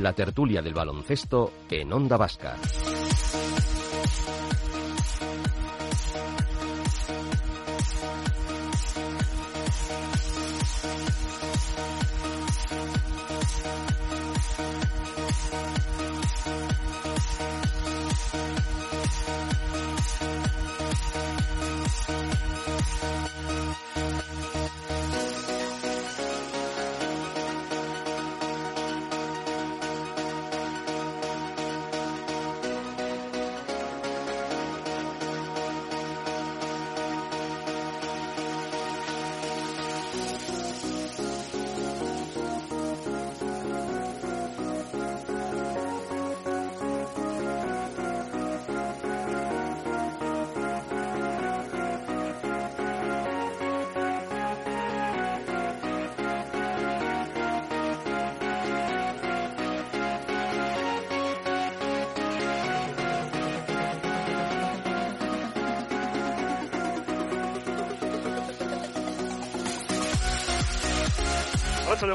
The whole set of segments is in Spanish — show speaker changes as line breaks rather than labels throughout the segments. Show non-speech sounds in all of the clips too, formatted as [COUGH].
La tertulia del baloncesto en Onda Vasca.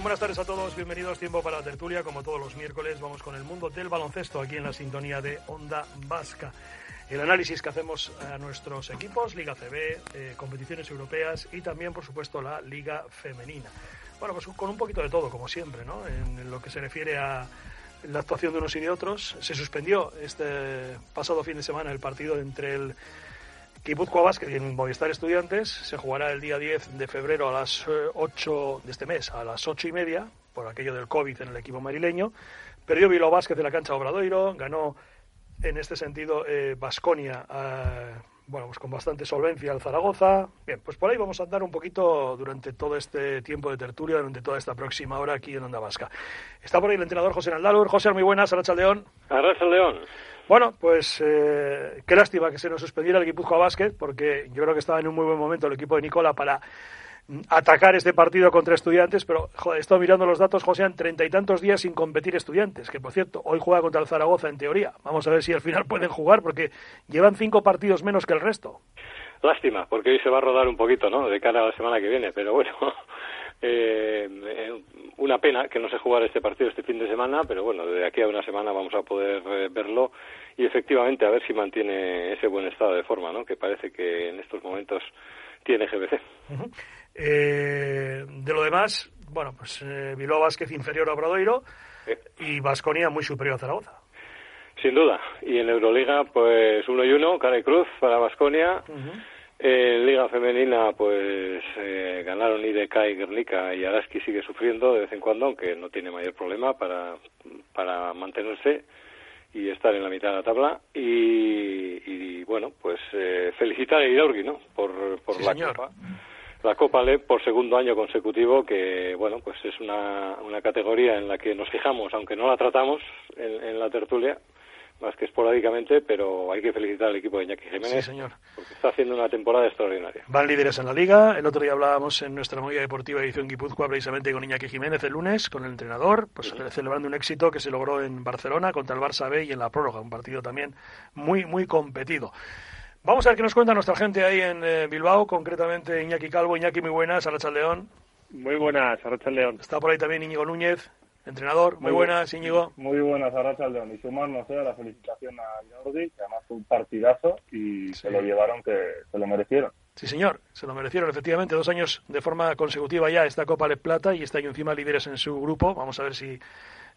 Buenas tardes a todos, bienvenidos Tiempo para la Tertulia, como todos los miércoles vamos con el mundo del baloncesto aquí en la sintonía de Onda Vasca. El análisis que hacemos a nuestros equipos, Liga CB, eh, competiciones europeas y también, por supuesto, la Liga Femenina. Bueno, pues con un poquito de todo, como siempre, ¿no? En lo que se refiere a la actuación de unos y de otros. Se suspendió este pasado fin de semana el partido entre el Guipúzcoa Basket en Movistar Estudiantes se jugará el día 10 de febrero a las 8 eh, de este mes, a las 8 y media, por aquello del COVID en el equipo marileño. Perdió Bilbao Basket de la cancha Obradoiro, ganó en este sentido Basconia, eh, bueno, pues con bastante solvencia al Zaragoza. Bien, pues por ahí vamos a andar un poquito durante todo este tiempo de tertulia, durante toda esta próxima hora aquí en Onda Vasca. Está por ahí el entrenador José Naldalur. José, muy buenas, Arracha León.
Arracha León.
Bueno, pues eh, qué lástima que se nos suspendiera el Guipúzcoa Basket, porque yo creo que estaba en un muy buen momento el equipo de Nicola para mm, atacar este partido contra estudiantes, pero joder, he estado mirando los datos, José, han treinta y tantos días sin competir estudiantes, que por cierto, hoy juega contra el Zaragoza en teoría. Vamos a ver si al final [LAUGHS] pueden jugar, porque llevan cinco partidos menos que el resto.
Lástima, porque hoy se va a rodar un poquito, ¿no? De cara a la semana que viene, pero bueno, eh, eh, una pena que no se jugara este partido este fin de semana, pero bueno, de aquí a una semana vamos a poder eh, verlo y efectivamente a ver si mantiene ese buen estado de forma, ¿no? Que parece que en estos momentos tiene GBC.
eh, de lo demás, bueno, pues eh, Bilbao Vázquez inferior a Obradoiro y Vasconia muy superior a Zaragoza.
Sin duda. Y en Euroliga, pues uno y uno, cara y cruz para Vasconia. En Liga Femenina, pues eh, ganaron IDK y Guernica y Araski sigue sufriendo de vez en cuando, aunque no tiene mayor problema para, para mantenerse y estar en la mitad de la tabla. Y, bueno, pues eh, felicitar a Iraurgi, ¿no? Por, por la Copa. La Copa Le por segundo año consecutivo, que bueno, pues es una, una categoría en la que nos fijamos, aunque no la tratamos en la tertulia, más que esporádicamente, pero hay que felicitar al equipo de Iñaki Jiménez.
señor.
Porque está haciendo una temporada extraordinaria.
Van líderes en la liga. El otro día hablábamos en nuestra movida deportiva edición Guipúzcoa precisamente con Iñaki Jiménez el lunes, con el entrenador, pues celebrando un éxito que se logró en Barcelona contra el Barça B y en la prórroga, un partido también muy, muy competido. Vamos a ver qué nos cuenta nuestra gente ahí en eh, Bilbao, concretamente Iñaki Calvo. Iñaki, muy buenas, Arracha León.
Muy buenas, Arracha León.
Está por ahí también Íñigo Núñez. Entrenador, muy, buenas, Íñigo.
Muy buenas, Arracha León. Y sumarnos a la felicitación a Jordi, que además fue un partidazo y se lo llevaron que se lo merecieron.
Sí, señor, se lo merecieron, efectivamente. Dos años de forma consecutiva ya esta Copa de Plata y está ahí encima líderes en su grupo. Vamos a ver si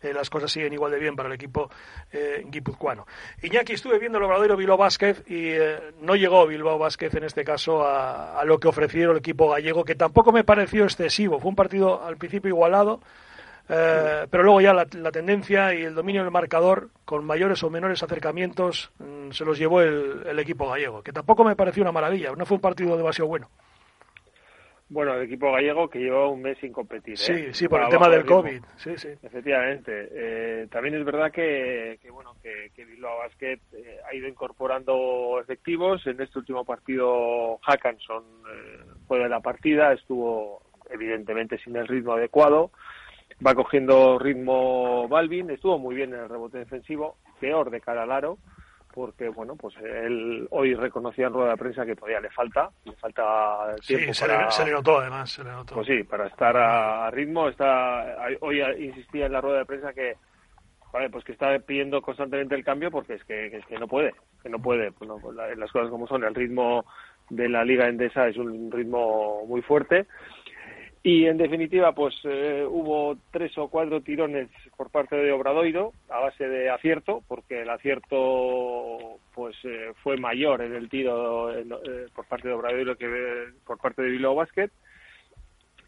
eh, las cosas siguen igual de bien para el equipo eh, guipuzcoano. Iñaki, estuve viendo el obradero Bilbao Vázquez y eh, no llegó Bilbao Vázquez en este caso a, a lo que ofrecieron el equipo gallego, que tampoco me pareció excesivo. Fue un partido al principio igualado eh, pero luego ya la, tendencia y el dominio del marcador, con mayores o menores acercamientos, mm, se los llevó el, equipo gallego, que tampoco me pareció una maravilla, no fue un partido demasiado bueno.
Bueno, el equipo gallego que lleva un mes sin competir.
Sí,
¿eh?
sí, por el tema del COVID. Sí, sí.
Efectivamente. Eh, también es verdad que, bueno, que, que Bilbao Basket eh, ha ido incorporando efectivos. En este último partido, Hackanson fue de la partida, estuvo evidentemente sin el ritmo adecuado. Va cogiendo ritmo Balvin, estuvo muy bien en el rebote defensivo, peor de cara al aro porque bueno, pues él hoy reconocía en rueda de prensa que todavía le falta, le falta tiempo
sí,
para...
se, le, notó además, se le notó.
Pues sí, para estar a, ritmo, está hoy insistía en la rueda de prensa que vale, pues que está pidiendo constantemente el cambio porque es que, es que no puede, que no puede, pues no, las cosas como son, el ritmo de la liga endesa es un ritmo muy fuerte y en definitiva, pues eh, hubo tres o cuatro tirones por parte de Obradoiro a base de acierto, porque el acierto pues eh, fue mayor en el tiro eh, por parte de Obradoiro que por parte de Bilbao.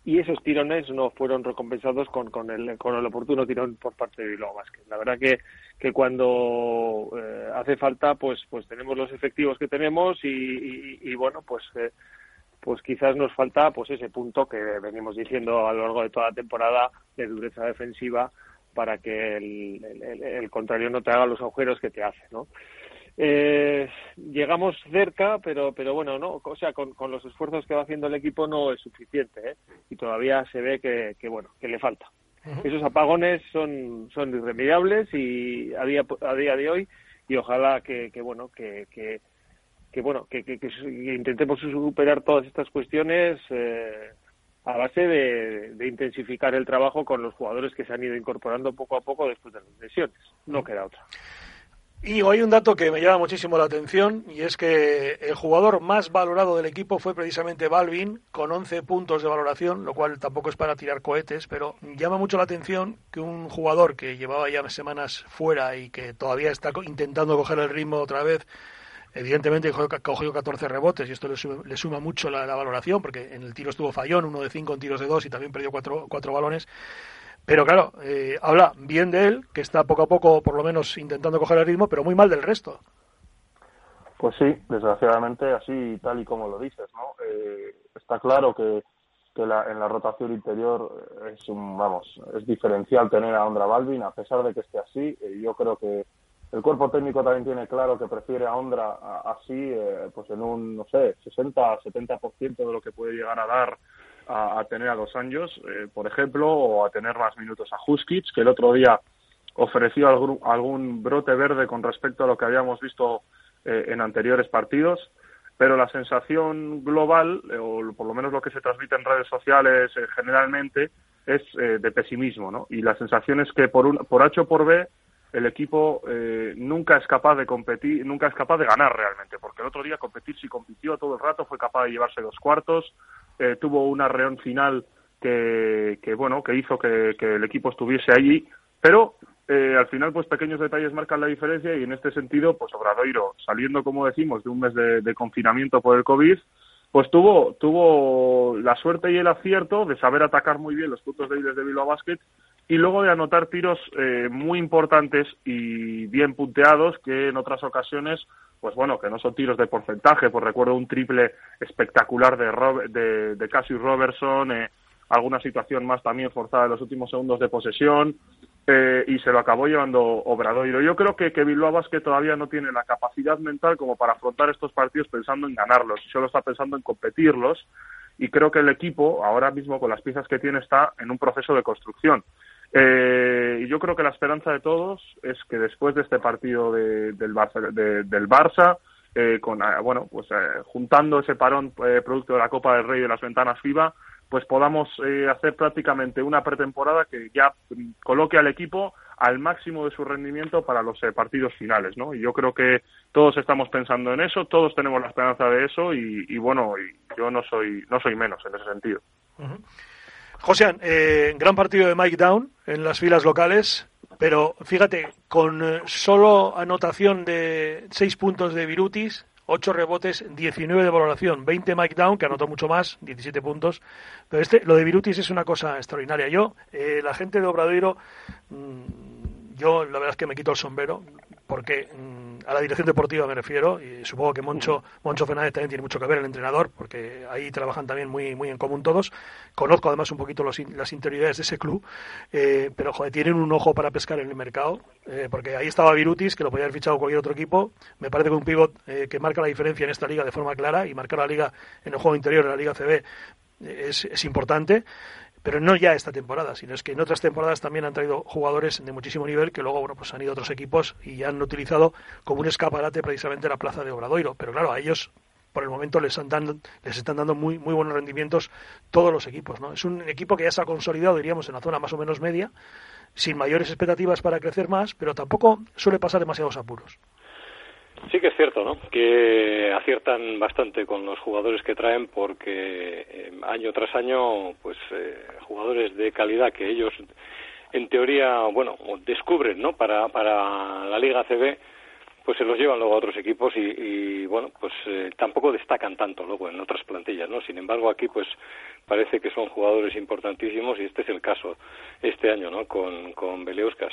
Y esos tirones no fueron recompensados con, con, el, con el oportuno tirón por parte de Bilbao Basket. La verdad que, que cuando hace falta, pues, pues tenemos los efectivos que tenemos y, y bueno, pues pues quizás nos falta pues ese punto que venimos diciendo a lo largo de toda la temporada de dureza defensiva para que el, contrario no te haga los agujeros que te hace, ¿no? Eh, llegamos cerca, pero pero bueno, no, o sea, con, los esfuerzos que va haciendo el equipo no es suficiente, ¿eh? y todavía se ve que, bueno, que le falta. Esos apagones son son irremediables y a día a día de hoy y ojalá que, que bueno que, que que bueno que, que, intentemos superar todas estas cuestiones eh, a base de, intensificar el trabajo con los jugadores que se han ido incorporando poco a poco después de las lesiones. No queda otra.
Y hay un dato que me llama muchísimo la atención y es que el jugador más valorado del equipo fue precisamente Balvin con 11 puntos de valoración, lo cual tampoco es para tirar cohetes, pero llama mucho la atención que un jugador que llevaba ya semanas fuera y que todavía está intentando coger el ritmo otra vez Evidentemente cogió 14 rebotes y esto le suma, mucho la, valoración porque en el tiro estuvo fallón, uno de cinco en tiros de dos y también perdió cuatro, cuatro balones. Pero claro, eh, habla bien de él, que está poco a poco por lo menos intentando coger el ritmo, pero muy mal del resto.
Pues sí, desgraciadamente así tal y como lo dices, ¿no? Eh, está claro que, que la, en la rotación interior es un, vamos, es diferencial tener a Ondra Balvin, a pesar de que esté así. Eh, yo creo que el cuerpo técnico también tiene claro que prefiere a Ondra así, eh, pues en un, no sé, 60-70% de lo que puede llegar a dar a, tener a dos años, eh, por ejemplo, o a tener más minutos a Huskic, que el otro día ofreció algún, algún brote verde con respecto a lo que habíamos visto eh, en anteriores partidos, pero la sensación global, o por lo menos lo que se transmite en redes sociales generalmente, es de pesimismo, ¿no? Y la sensación es que por, un, por H o por B, el equipo eh, nunca es capaz de competir, nunca es capaz de ganar realmente, porque el otro día competir sí compitió todo el rato, fue capaz de llevarse dos cuartos, eh, tuvo una reón final que, que bueno, que hizo que, el equipo estuviese allí, pero eh, al final pues pequeños detalles marcan la diferencia y en este sentido pues Obradoiro, saliendo como decimos de un mes de, de confinamiento por el COVID, pues tuvo, tuvo la suerte y el acierto de saber atacar muy bien los puntos débiles de Bilbao Basket y luego de anotar tiros eh, muy importantes y bien punteados que en otras ocasiones pues bueno que no son tiros de porcentaje pues recuerdo un triple espectacular de de, de Cassius Robertson eh, alguna situación más también forzada en los últimos segundos de posesión eh, y se lo acabó llevando Obradoiro. Yo creo que, que Bilbao Basket todavía no tiene la capacidad mental como para afrontar estos partidos pensando en ganarlos, solo está pensando en competirlos y creo que el equipo ahora mismo con las piezas que tiene está en un proceso de construcción. Eh, y yo creo que la esperanza de todos es que después de este partido del Barça, del Barça eh, con ah, bueno pues eh, juntando ese parón producto de la Copa del Rey y de las ventanas FIBA pues podamos hacer prácticamente una pretemporada que ya coloque al equipo al máximo de su rendimiento para los partidos finales, ¿no? Y yo creo que todos estamos pensando en eso, todos tenemos la esperanza de eso y, bueno, y yo no soy no soy menos en ese sentido.
José, eh, gran partido de Mike Down en las filas locales, pero fíjate, con eh, solo anotación de 6 puntos de Virutis, 8 rebotes, 19 de valoración, 20 Mike Down, que anotó mucho más, 17 puntos. Pero este, lo de Virutis es una cosa extraordinaria. Yo, eh, la gente de Obradoiro, mm, yo la verdad es que me quito el sombrero, porque mm, a la dirección deportiva me refiero, y supongo que Moncho, Moncho Fernández también tiene mucho que ver, el entrenador, porque ahí trabajan también muy, muy en común todos. Conozco además un poquito las interioridades de ese club, eh, pero joder, tienen un ojo para pescar en el mercado, eh, porque ahí estaba Virutis, que lo podía haber fichado cualquier otro equipo. Me parece que un pivot eh, que marca la diferencia en esta liga de forma clara y marcar la liga en el juego interior, en la Liga CB, es, es importante pero no ya esta temporada, sino es que en otras temporadas también han traído jugadores de muchísimo nivel que luego bueno, pues han ido a otros equipos y han utilizado como un escaparate precisamente la plaza de Obradoiro. Pero claro, a ellos por el momento les, están les están dando muy, muy buenos rendimientos todos los equipos. ¿no? Es un equipo que ya se ha consolidado, diríamos, en la zona más o menos media, sin mayores expectativas para crecer más, pero tampoco suele pasar demasiados apuros.
Sí que es cierto, ¿no? Que aciertan bastante con los jugadores que traen porque eh, año tras año, pues eh, jugadores de calidad que ellos, en teoría, bueno, descubren, ¿no? Para, para la Liga CB, pues se los llevan luego a otros equipos y, bueno, pues eh, tampoco destacan tanto luego en otras plantillas, ¿no? Sin embargo, aquí pues parece que son jugadores importantísimos y este es el caso este año, ¿no? Con, con Beleuskas,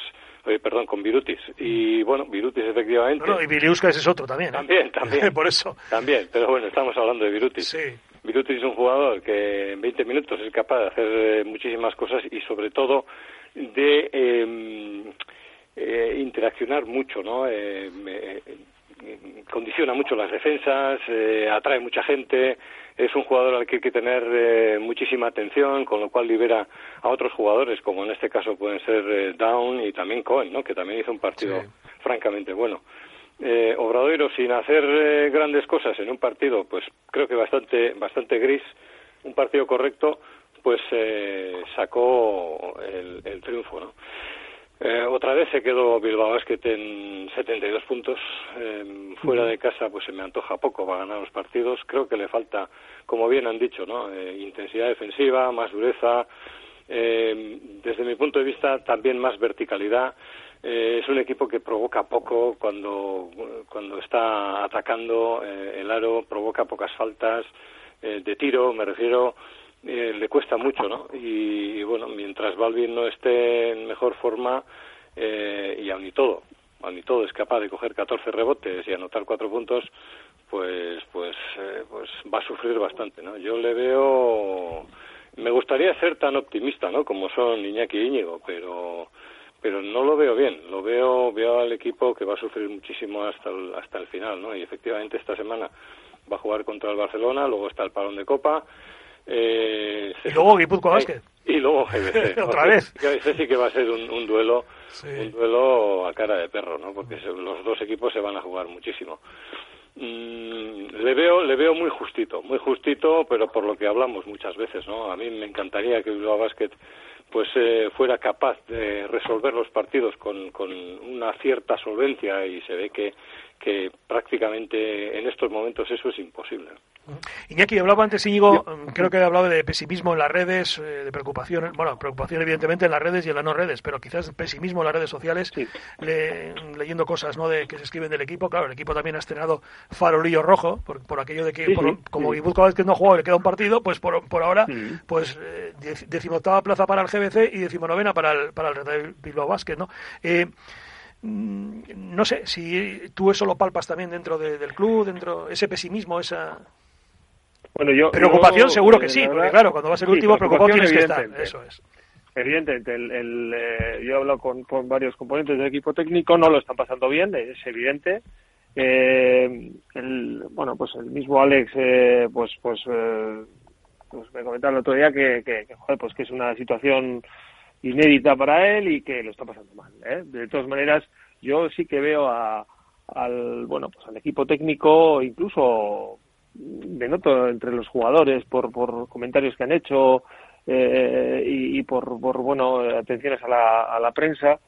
perdón, con Virutis. Y bueno, Virutis efectivamente...
No, y Beleuskas es otro también.
¿eh? También, también. [LAUGHS]
Por eso.
También, pero bueno, estamos hablando de Virutis.
Sí.
Virutis es un jugador que en 20 minutos es capaz de hacer eh, muchísimas cosas y sobre todo de... Eh, eh, interaccionar mucho, ¿no? Eh, eh, condiciona mucho las defensas, atrae mucha gente, es un jugador al que hay que tener muchísima atención, con lo cual libera a otros jugadores, como en este caso pueden ser Down y también Cohen, ¿no? que también hizo un partido francamente bueno. Eh, Obradoiro sin hacer grandes cosas en un partido, pues creo que bastante, bastante gris, un partido correcto, pues sacó el, el triunfo, ¿no? Eh, otra vez se quedó Bilbao Basket en 72 puntos. Eh, fuera de casa, pues se me antoja poco para ganar los partidos. Creo que le falta, como bien han dicho, ¿no? Eh, intensidad defensiva, más dureza. Eh, desde mi punto de vista, también más verticalidad. Eh, es un equipo que provoca poco cuando, cuando está atacando el aro, provoca pocas faltas de tiro, me refiero. Eh, le cuesta mucho, ¿no? Y, bueno, mientras Balvin no esté en mejor forma, eh, y aun y todo, aun y todo es capaz de coger 14 rebotes y anotar cuatro puntos, pues, pues, eh, pues va a sufrir bastante, ¿no? Yo le veo, me gustaría ser tan optimista, ¿no? Como son Iñaki y Íñigo, pero, pero no lo veo bien. Lo veo, veo al equipo que va a sufrir muchísimo hasta el, hasta el final, ¿no? Y efectivamente esta semana va a jugar contra el Barcelona, luego está el Palón de Copa
eh, y luego Guipúzcoa Basket.
Y luego
GBC. [LAUGHS] Otra vez.
Ese sí que va a ser un, duelo un duelo a cara de perro, ¿no? Porque los dos equipos se van a jugar muchísimo. Mm, le veo le veo muy justito, muy justito, pero por lo que hablamos muchas veces, ¿no? A mí me encantaría que Bilbao Basket pues eh, fuera capaz de resolver los partidos con, con una cierta solvencia y se ve que, que prácticamente en estos momentos eso es imposible.
Iñaki, hablaba antes Íñigo, mm, creo que hablaba de pesimismo en las redes, eh, de preocupación, bueno, preocupación evidentemente en las redes y en las no redes, pero quizás pesimismo en las redes sociales, leyendo cosas ¿no? de que se escriben del equipo. Claro, el equipo también ha estrenado farolillo rojo, por, por aquello de que, como Guipúzcoa vez que no juega le queda un partido, pues por, por ahora, pues eh, decimoctava plaza para el GBC y decimonovena para el, para el Red Bilbao Basket, ¿no? Eh, mm, no sé si tú eso lo palpas también dentro del club, dentro ese pesimismo, esa
bueno, yo,
preocupación seguro que sí, porque claro, cuando va a ser último preocupado tienes que estar. Eso es.
Evidentemente, el, eh, yo he hablado con, varios componentes del equipo técnico, no lo están pasando bien, es evidente. Eh, el, bueno, pues el mismo Alex, eh, pues, pues, eh, pues me comentaba el otro día que, que, joder, pues que es una situación inédita para él y que lo está pasando mal. ¿eh? De todas maneras, yo sí que veo a, al, bueno, pues al equipo técnico, incluso denoto entre los jugadores por, por comentarios que han hecho eh, y, por, por, bueno, atenciones a la, a la prensa,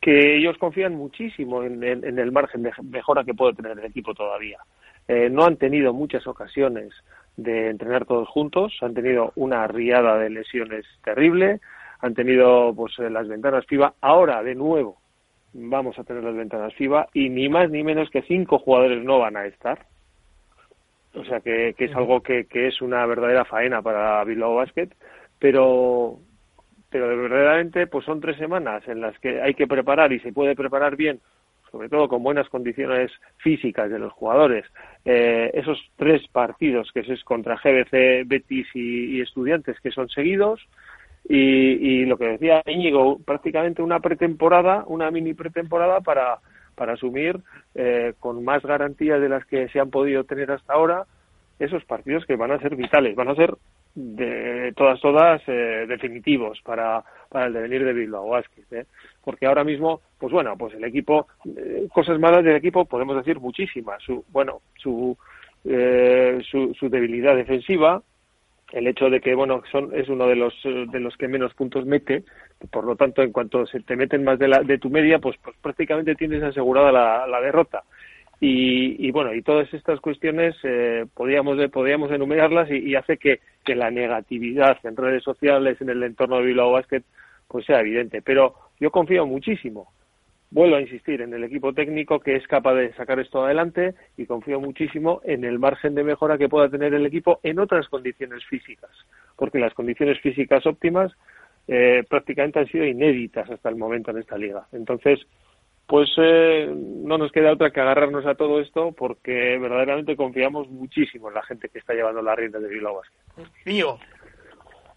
que ellos confían muchísimo en, en, el margen de mejora que puede tener el equipo todavía. Eh, no han tenido muchas ocasiones de entrenar todos juntos, han tenido una riada de lesiones terrible, han tenido pues eh, las ventanas FIBA, ahora de nuevo vamos a tener las ventanas FIBA y ni más ni menos que cinco jugadores no van a estar o sea que, que es algo que, que, es una verdadera faena para Bilbao Basket, pero pero verdaderamente pues son tres semanas en las que hay que preparar y se puede preparar bien sobre todo con buenas condiciones físicas de los jugadores, eh, esos tres partidos que es contra GBC, Betis y, Estudiantes que son seguidos, y, lo que decía Íñigo, prácticamente una pretemporada, una mini pretemporada para, para asumir eh, con más garantías de las que se han podido tener hasta ahora esos partidos que van a ser vitales, van a ser de todas, todas eh, definitivos para, para el devenir de Bilbao Basket, ¿eh? porque ahora mismo, pues bueno, pues el equipo, eh, cosas malas del equipo podemos decir muchísimas, su, bueno, su, eh, su, su debilidad defensiva, el hecho de que bueno son es uno de los de los que menos puntos mete por lo tanto en cuanto se te meten más de la de tu media pues, pues prácticamente tienes asegurada la, la derrota y, bueno, y todas estas cuestiones eh, podríamos, podríamos enumerarlas y, hace que, que, la negatividad en redes sociales, en el entorno de Bilbao Basket, pues sea evidente. Pero yo confío muchísimo, vuelvo a insistir, en el equipo técnico que es capaz de sacar esto adelante y confío muchísimo en el margen de mejora que pueda tener el equipo en otras condiciones físicas, porque las condiciones físicas óptimas eh, prácticamente han sido inéditas hasta el momento en esta liga. Entonces, pues eh, no nos queda otra que agarrarnos a todo esto porque verdaderamente confiamos muchísimo en la gente que está llevando la rienda de Bilbao Basket.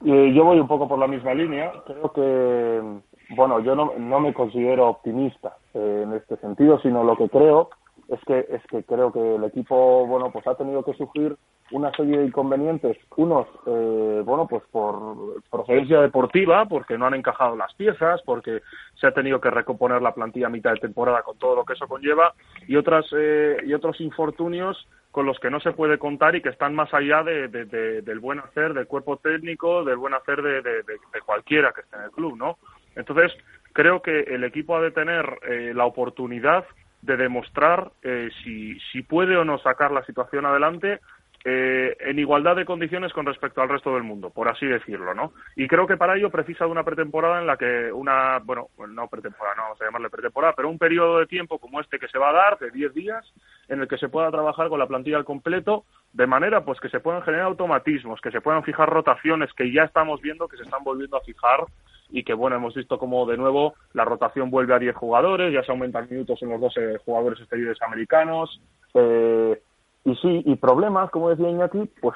Eh, yo voy un poco por la misma línea. Creo que, bueno, yo no, no me considero optimista eh, en este sentido, sino lo que creo es que es que creo que el equipo, bueno, pues ha tenido que sufrir una serie de inconvenientes, unos, eh, bueno, pues por procedencia deportiva, porque no han encajado las piezas, porque se ha tenido que recomponer la plantilla a mitad de temporada con todo lo que eso conlleva, y otras eh, y otros infortunios con los que no se puede contar y que están más allá de, del buen hacer del cuerpo técnico, del buen hacer de, cualquiera que esté en el club, ¿no? Entonces, creo que el equipo ha de tener eh, la oportunidad de demostrar eh, si, si puede o no sacar la situación adelante eh, en igualdad de condiciones con respecto al resto del mundo, por así decirlo, ¿no? Y creo que para ello precisa de una pretemporada en la que una, bueno, no pretemporada, no vamos a llamarle pretemporada, pero un periodo de tiempo como este que se va a dar, de 10 días, en el que se pueda trabajar con la plantilla al completo, de manera pues que se puedan generar automatismos, que se puedan fijar rotaciones que ya estamos viendo que se están volviendo a fijar y que bueno, hemos visto como de nuevo la rotación vuelve a 10 jugadores, ya se aumentan minutos en los 12 jugadores exteriores americanos, eh, y sí, y problemas, como decía Iñaki, pues,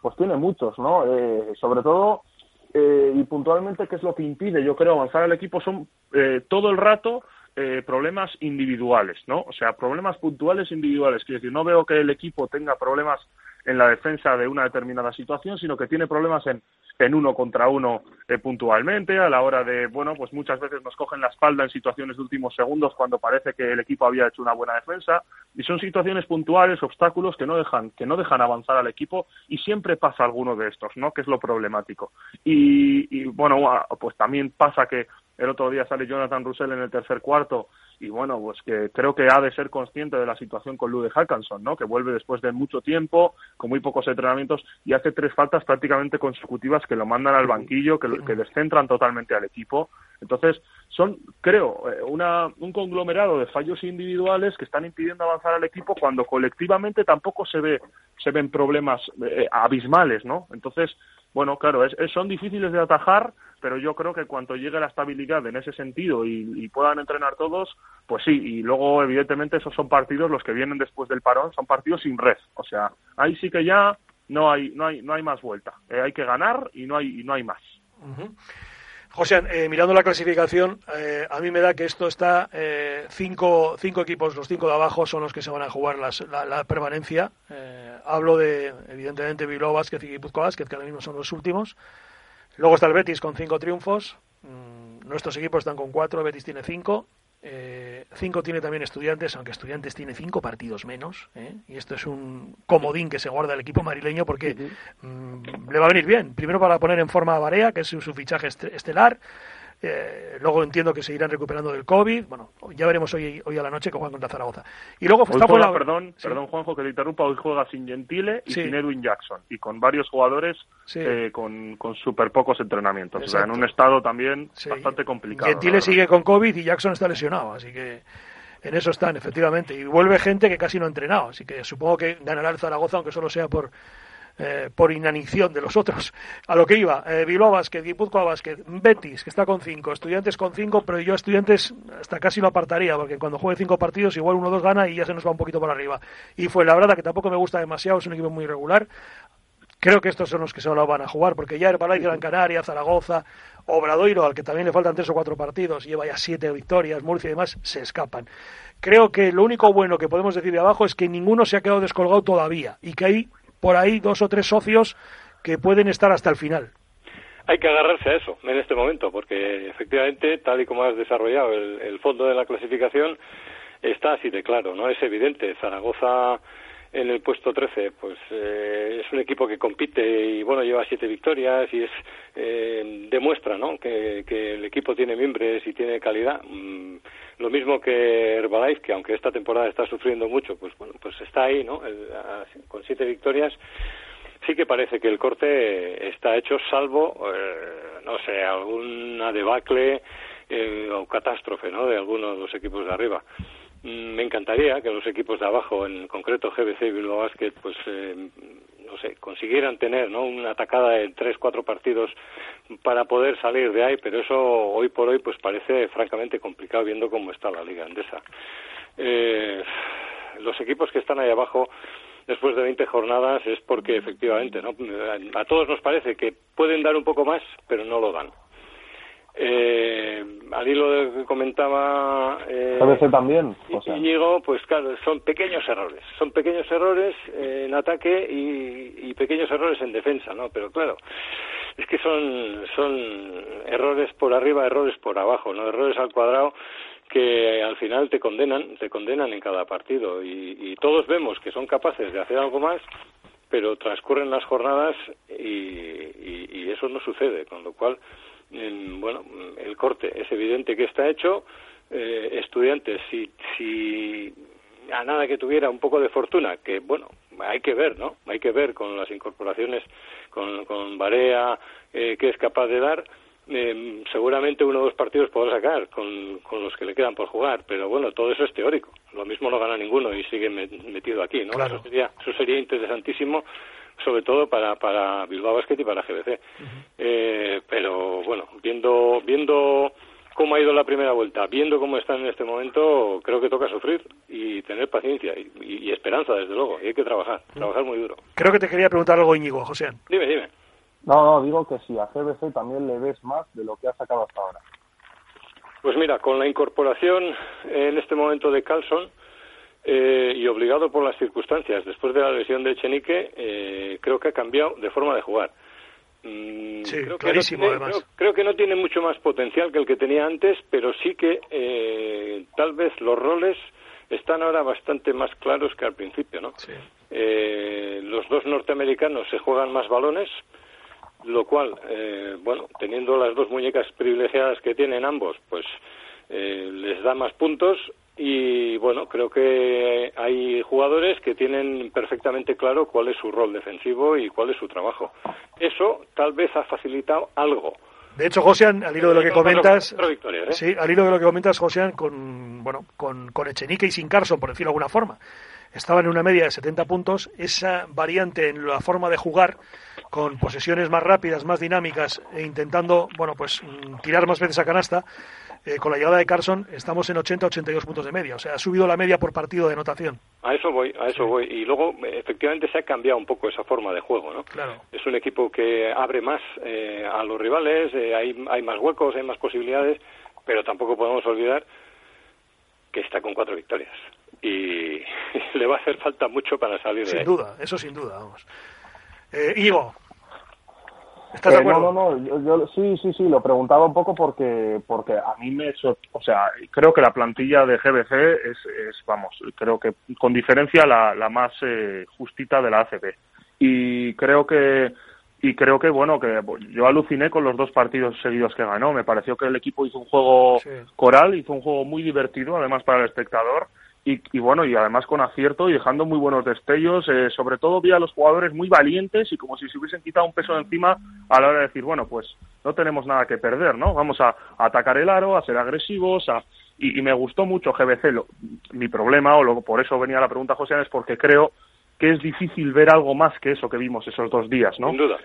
pues tiene muchos, ¿no? Eh, sobre todo, eh, y puntualmente, ¿qué es lo que impide, yo creo, avanzar al equipo? Son eh, todo el rato eh, problemas individuales, ¿no? O sea, problemas puntuales individuales. Quiero decir, no veo que el equipo tenga problemas en la defensa de una determinada situación, sino que tiene problemas en en uno contra uno eh, puntualmente, a la hora de, bueno, pues muchas veces nos cogen la espalda en situaciones de últimos segundos cuando parece que el equipo había hecho una buena defensa, y son situaciones puntuales, obstáculos que no dejan, que no dejan avanzar al equipo, y siempre pasa alguno de estos, ¿no? Que es lo problemático. Y, y bueno, pues también pasa que el otro día sale Jonathan Russell en el tercer cuarto y bueno, pues que creo que ha de ser consciente de la situación con Lude Hackanson, ¿no? Que vuelve después de mucho tiempo, con muy pocos entrenamientos y hace tres faltas prácticamente consecutivas que lo mandan al banquillo, que, que descentran totalmente al equipo. Entonces, son, creo, eh, una, un conglomerado de fallos individuales que están impidiendo avanzar al equipo cuando colectivamente tampoco se ve se ven problemas eh, abismales, ¿no? Entonces, bueno, claro, es, son difíciles de atajar, pero yo creo que cuando llegue la estabilidad en ese sentido y, puedan entrenar todos, pues sí, y luego evidentemente esos son partidos los que vienen después del parón, son partidos sin red, o sea, ahí sí que ya no hay no hay no hay más vuelta, eh, hay que ganar y no hay y no hay más.
José, eh, mirando la clasificación, eh, a mí me da que esto está cinco, cinco equipos, los cinco de abajo son los que se van a jugar la, permanencia. Hablo de, evidentemente, Bilbao Vázquez y Guipuzcoa Vázquez, que ahora mismo son los últimos. Luego está el Betis con cinco triunfos. Mm, nuestros equipos están con cuatro. Betis tiene cinco. Eh, cinco tiene también estudiantes, aunque estudiantes tiene cinco partidos menos. ¿eh? Y esto es un comodín que se guarda el equipo marileño porque mm, le va a venir bien. Primero para poner en forma a Barea, que es su fichaje estelar. Eh, luego entiendo que se irán recuperando del COVID. Bueno, ya veremos hoy, hoy a la noche que juegan contra Zaragoza. Y luego
está juega, perdón, perdón, Juanjo, que te interrumpa. Hoy juega sin Gentile y sin Edwin Jackson. Y con varios jugadores eh, con, con súper pocos entrenamientos. O sea, en un estado también bastante complicado.
Gentile sigue con COVID y Jackson está lesionado. Así que en eso están, efectivamente. Y vuelve gente que casi no ha entrenado. Así que supongo que ganará el Zaragoza, aunque solo sea por eh, por inanición de los otros. A lo que iba, eh, Bilbao Basket, Guipúzcoa Basket, Betis, que está con cinco, Estudiantes con cinco, pero yo Estudiantes hasta casi lo apartaría, porque cuando juegue cinco partidos igual uno o dos gana y ya se nos va un poquito por arriba. Y fue la verdad que tampoco me gusta demasiado, es un equipo muy regular. Creo que estos son los que se lo van a jugar, porque ya Herbalife, Gran Canaria, Zaragoza, Obradoiro, al que también le faltan tres o cuatro partidos, lleva ya siete victorias, Murcia y demás, se escapan. Creo que lo único bueno que podemos decir de abajo es que ninguno se ha quedado descolgado todavía y que hay por ahí dos o tres socios que pueden estar hasta el final.
Hay que agarrarse a eso en este momento, porque efectivamente, tal y como has desarrollado el, fondo de la clasificación, está así de claro, ¿no? Es evidente. Zaragoza en el puesto 13, pues eh, es un equipo que compite y bueno lleva siete victorias y es eh, demuestra, ¿no? Que, el equipo tiene miembros y tiene calidad. Mm, lo mismo que Herbalife, que aunque esta temporada está sufriendo mucho, pues bueno, pues está ahí, ¿no? con siete victorias. Sí que parece que el corte está hecho, salvo, eh, no sé, alguna debacle o catástrofe, ¿no? De alguno de los equipos de arriba. Mm, me encantaría que los equipos de abajo, en concreto GBC y Bilbao Basket, pues eh, no sé, consiguieran tener ¿no? una atacada de tres, cuatro partidos para poder salir de ahí, pero eso hoy por hoy pues parece francamente complicado viendo cómo está la liga andesa. Eh, los equipos que están ahí abajo después de 20 jornadas es porque efectivamente ¿no? a todos nos parece que pueden dar un poco más, pero no lo dan. Eh, al hilo de lo que comentaba
eh, también
Íñigo, pues claro, son pequeños errores, son pequeños errores en ataque y, pequeños errores en defensa, ¿no? Pero claro, es que son son errores por arriba, errores por abajo, no errores al cuadrado que al final te condenan, te condenan en cada partido. Y, todos vemos que son capaces de hacer algo más, pero transcurren las jornadas y, y eso no sucede, con lo cual bueno, el corte es evidente que está hecho. Eh, estudiantes, si, si a nada que tuviera un poco de fortuna, que bueno, hay que ver, ¿no? Hay que ver con las incorporaciones, con, con Barea, eh, que es capaz de dar. Eh, seguramente uno o dos partidos podrá sacar con, con, los que le quedan por jugar, pero bueno, todo eso es teórico. Lo mismo no gana ninguno y sigue metido aquí, ¿no? Eso, sería, eso sería interesantísimo sobre todo para, para Bilbao Basket y para GBC. eh, pero bueno, viendo, viendo cómo ha ido la primera vuelta, viendo cómo están en este momento, creo que toca sufrir y tener paciencia y, esperanza, desde luego. Y hay que trabajar, trabajar muy duro.
Creo que te quería preguntar algo, Íñigo, José.
Dime, dime.
No, no, digo que si a GBC también le ves más de lo que ha sacado hasta ahora.
Pues mira, con la incorporación en este momento de Carlson, eh, y obligado por las circunstancias, después de la lesión de Echenique, eh, creo que ha cambiado de forma de jugar.
Mm, sí, creo clarísimo,
que
además.
Creo, que no tiene mucho más potencial que el que tenía antes, pero sí que eh, tal vez los roles están ahora bastante más claros que al principio, ¿no? los dos norteamericanos se juegan más balones, lo cual, bueno, teniendo las dos muñecas privilegiadas que tienen ambos, pues les da más puntos y bueno, creo que hay jugadores que tienen perfectamente claro cuál es su rol defensivo y cuál es su trabajo. Eso tal vez ha facilitado algo.
De hecho, Josian, al hilo de lo que comentas,
¿eh?
sí, al hilo de lo que comentas, Josian, con bueno, con, con Echenique y sin Carson, por decirlo de alguna forma, estaban en una media de 70 puntos. Esa variante en la forma de jugar, con posesiones más rápidas, más dinámicas e intentando, bueno, pues mm, tirar más veces a canasta, eh, con la llegada de Carson estamos en 80-82 puntos de media. O sea, ha subido la media por partido de anotación.
A eso voy, a eso voy. Y luego, efectivamente, se ha cambiado un poco esa forma de juego, ¿no?
Claro.
Es un equipo que abre más eh, a los rivales, eh, hay, hay más huecos, hay más posibilidades, pero tampoco podemos olvidar que está con cuatro victorias. Y [LAUGHS] le va a hacer falta mucho para salir
de
ahí.
Sin duda, eso sin duda, vamos. Eh, Igo,
¿Estás de eh, acuerdo? No, no, no, sí, sí, sí, lo preguntaba un poco porque porque a mí me... O sea, creo que la plantilla de GBC es, es vamos, creo que con diferencia la, la más eh, justita de la ACB. Y creo que y creo que bueno que yo aluciné con los dos partidos seguidos que ganó me pareció que el equipo hizo un juego coral hizo un juego muy divertido además para el espectador y, bueno, y además con acierto y dejando muy buenos destellos, eh, sobre todo vi a los jugadores muy valientes y como si se hubiesen quitado un peso de encima a la hora de decir, bueno, pues no tenemos nada que perder, ¿no? Vamos a, atacar el aro, a ser agresivos, a, y, me gustó mucho GBC. mi problema, o por eso venía la pregunta, José, es porque creo que es difícil ver algo más que eso que vimos esos dos días, ¿no?
Sin duda.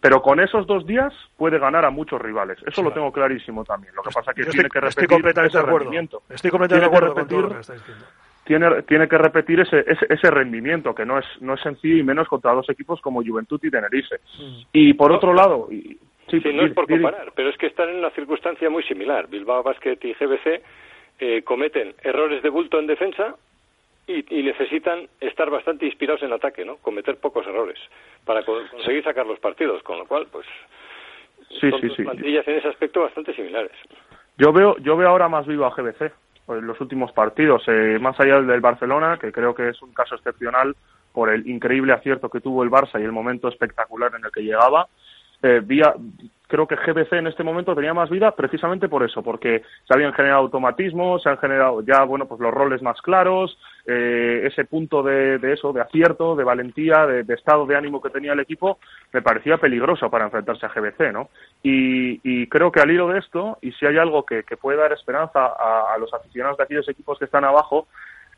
Pero con esos dos días puede ganar a muchos rivales. Eso lo tengo clarísimo también. Lo que pasa es que tiene que repetir
ese
rendimiento.
Estoy completamente de acuerdo con todo lo que estáis diciendo
tiene, tiene que repetir ese, ese, rendimiento, que no es, no es sencillo y menos contra dos equipos como Juventud y Tenerife. Mm. Y por otro lado... Y,
sí, no es por comparar, pero es que están en una circunstancia muy similar. Bilbao Basket y GBC eh, cometen errores de bulto en defensa y, necesitan estar bastante inspirados en ataque, ¿no? Cometer pocos errores para conseguir sacar los partidos, con lo cual, pues,
sí,
son
sí,
plantillas en ese aspecto bastante similares.
Yo veo, yo veo ahora más vivo a GBC en los últimos partidos, eh, más allá del Barcelona, que creo que es un caso excepcional por el increíble acierto que tuvo el Barça y el momento espectacular en el que llegaba. Eh, vía, creo que GBC en este momento tenía más vida precisamente por eso, porque se habían generado automatismos, se han generado ya, bueno, pues los roles más claros, eh, ese punto de, eso, de acierto, de valentía, de, estado de ánimo que tenía el equipo, me parecía peligroso para enfrentarse a GBC, ¿no? Y, creo que al hilo de esto, y si hay algo que, puede dar esperanza a, los aficionados de aquellos equipos que están abajo,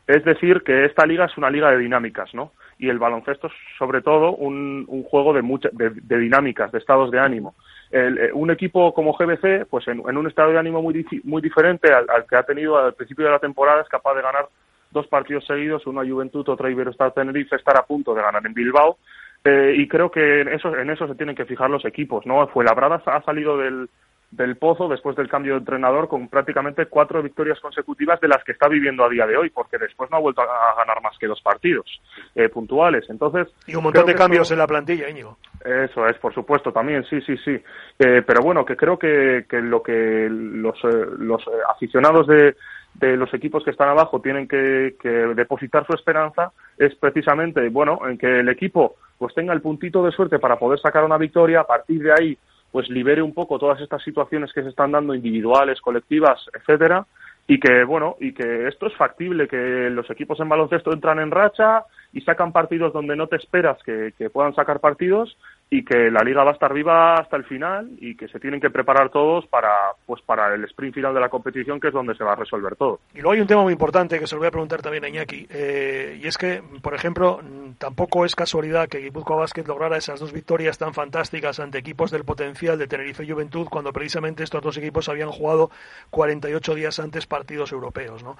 es decir que esta liga es una liga de dinámicas, ¿no? Y el baloncesto es sobre todo un, juego de, de dinámicas, de estados de ánimo. Eh, un equipo como GBC, pues en, un estado de ánimo muy, muy diferente al, que ha tenido al principio de la temporada, es capaz de ganar dos partidos seguidos, uno a Juventud, otro a Iberostar Tenerife, estar a punto de ganar en Bilbao. Eh, y creo que en eso, en eso se tienen que fijar los equipos, ¿no? Fue Labrada ha salido del, del pozo después del cambio de entrenador con prácticamente cuatro victorias consecutivas de las que está viviendo a día de hoy, porque después no ha vuelto a ganar más que dos partidos eh, puntuales. Entonces
y un montón de cambios en la plantilla, Íñigo.
Eso es, por supuesto, también, sí, sí, sí. Eh, pero bueno, que creo que, que lo que los, eh, los aficionados de, de los equipos que están abajo tienen que, que, depositar su esperanza es precisamente, bueno, en que el equipo pues tenga el puntito de suerte para poder sacar una victoria, a partir de ahí pues libere un poco todas estas situaciones que se están dando individuales, colectivas, etcétera, y que bueno, y que esto es factible, que los equipos en baloncesto entran en racha y sacan partidos donde no te esperas que, que puedan sacar partidos y que la liga va a estar viva hasta el final y que se tienen que preparar todos para pues para el sprint final de la competición que es donde se va a resolver todo.
Y luego hay un tema muy importante que se lo voy a preguntar también a Iñaki eh, y es que por ejemplo tampoco es casualidad que Guipúzcoa Basket lograra esas dos victorias tan fantásticas ante equipos del potencial de Tenerife y Juventud cuando precisamente estos dos equipos habían jugado 48 días antes partidos europeos, ¿no?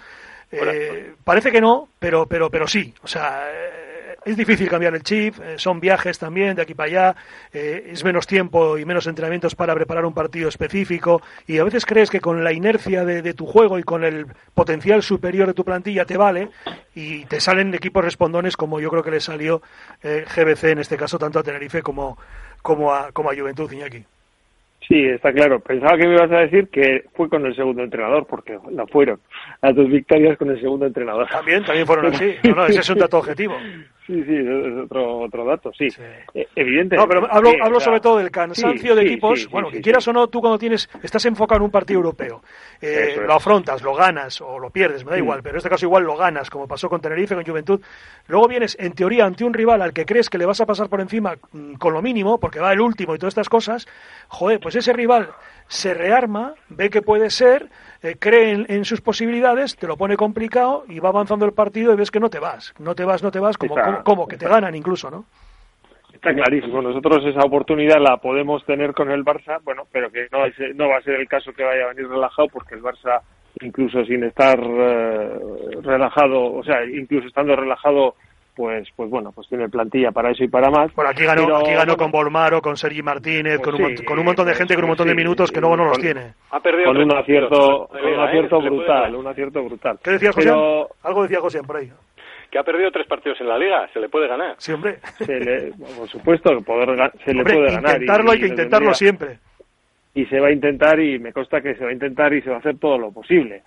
Eh, parece que no, pero pero pero sí, o sea es difícil cambiar el chip, eh, son viajes también de aquí para allá, eh, es menos tiempo y menos entrenamientos para preparar un partido específico y a veces crees que con la inercia de, tu juego y con el potencial superior de tu plantilla te vale y te salen equipos respondones como yo creo que le salió eh, GBC en este caso tanto a Tenerife como, como, a, como a Juventud Iñaki.
Sí, está claro. Pensaba que me ibas a decir que fue con el segundo entrenador, porque la fueron. Las dos victorias con el segundo entrenador.
También, también fueron así. No, no, ese es un dato objetivo. [LAUGHS]
Sí, sí, es otro, otro dato, sí. Eh, evidente.
No, pero hablo, hablo sobre todo del cansancio de equipos. bueno, que quieras o no, tú cuando tienes, estás enfocado en un partido europeo, eh, lo afrontas, lo ganas o lo pierdes, me da igual, pero en este caso igual lo ganas, como pasó con Tenerife, con Juventud. Luego vienes, en teoría, ante un rival al que crees que le vas a pasar por encima mm, con lo mínimo, porque va el último y todas estas cosas. Joder, pues ese rival se rearma, ve que puede ser, eh, cree en, sus posibilidades, te lo pone complicado y va avanzando el partido y ves que no te vas, no te vas, no te vas, como, como, que te ganan incluso, ¿no?
Está clarísimo. Nosotros esa oportunidad la podemos tener con el Barça, bueno, pero que no, no va a ser el caso que vaya a venir relajado, porque el Barça, incluso sin estar eh, relajado, o sea, incluso estando relajado, pues pues bueno, pues tiene plantilla para eso y para más.
Bueno, aquí ganó, aquí ganó con Bolmaro, con Sergi Martínez, con, un, con un montón de gente, con un montón de minutos que luego no los tiene.
Ha perdido con un acierto, un acierto brutal, un acierto brutal.
¿Qué decía José? Algo decía José por ahí.
Que ha perdido tres partidos en la liga, se le puede ganar.
Sí, hombre.
por supuesto, poder, se le puede ganar.
Intentarlo hay que intentarlo siempre.
Y se va a intentar y me consta que se va a intentar y se va a hacer todo lo posible.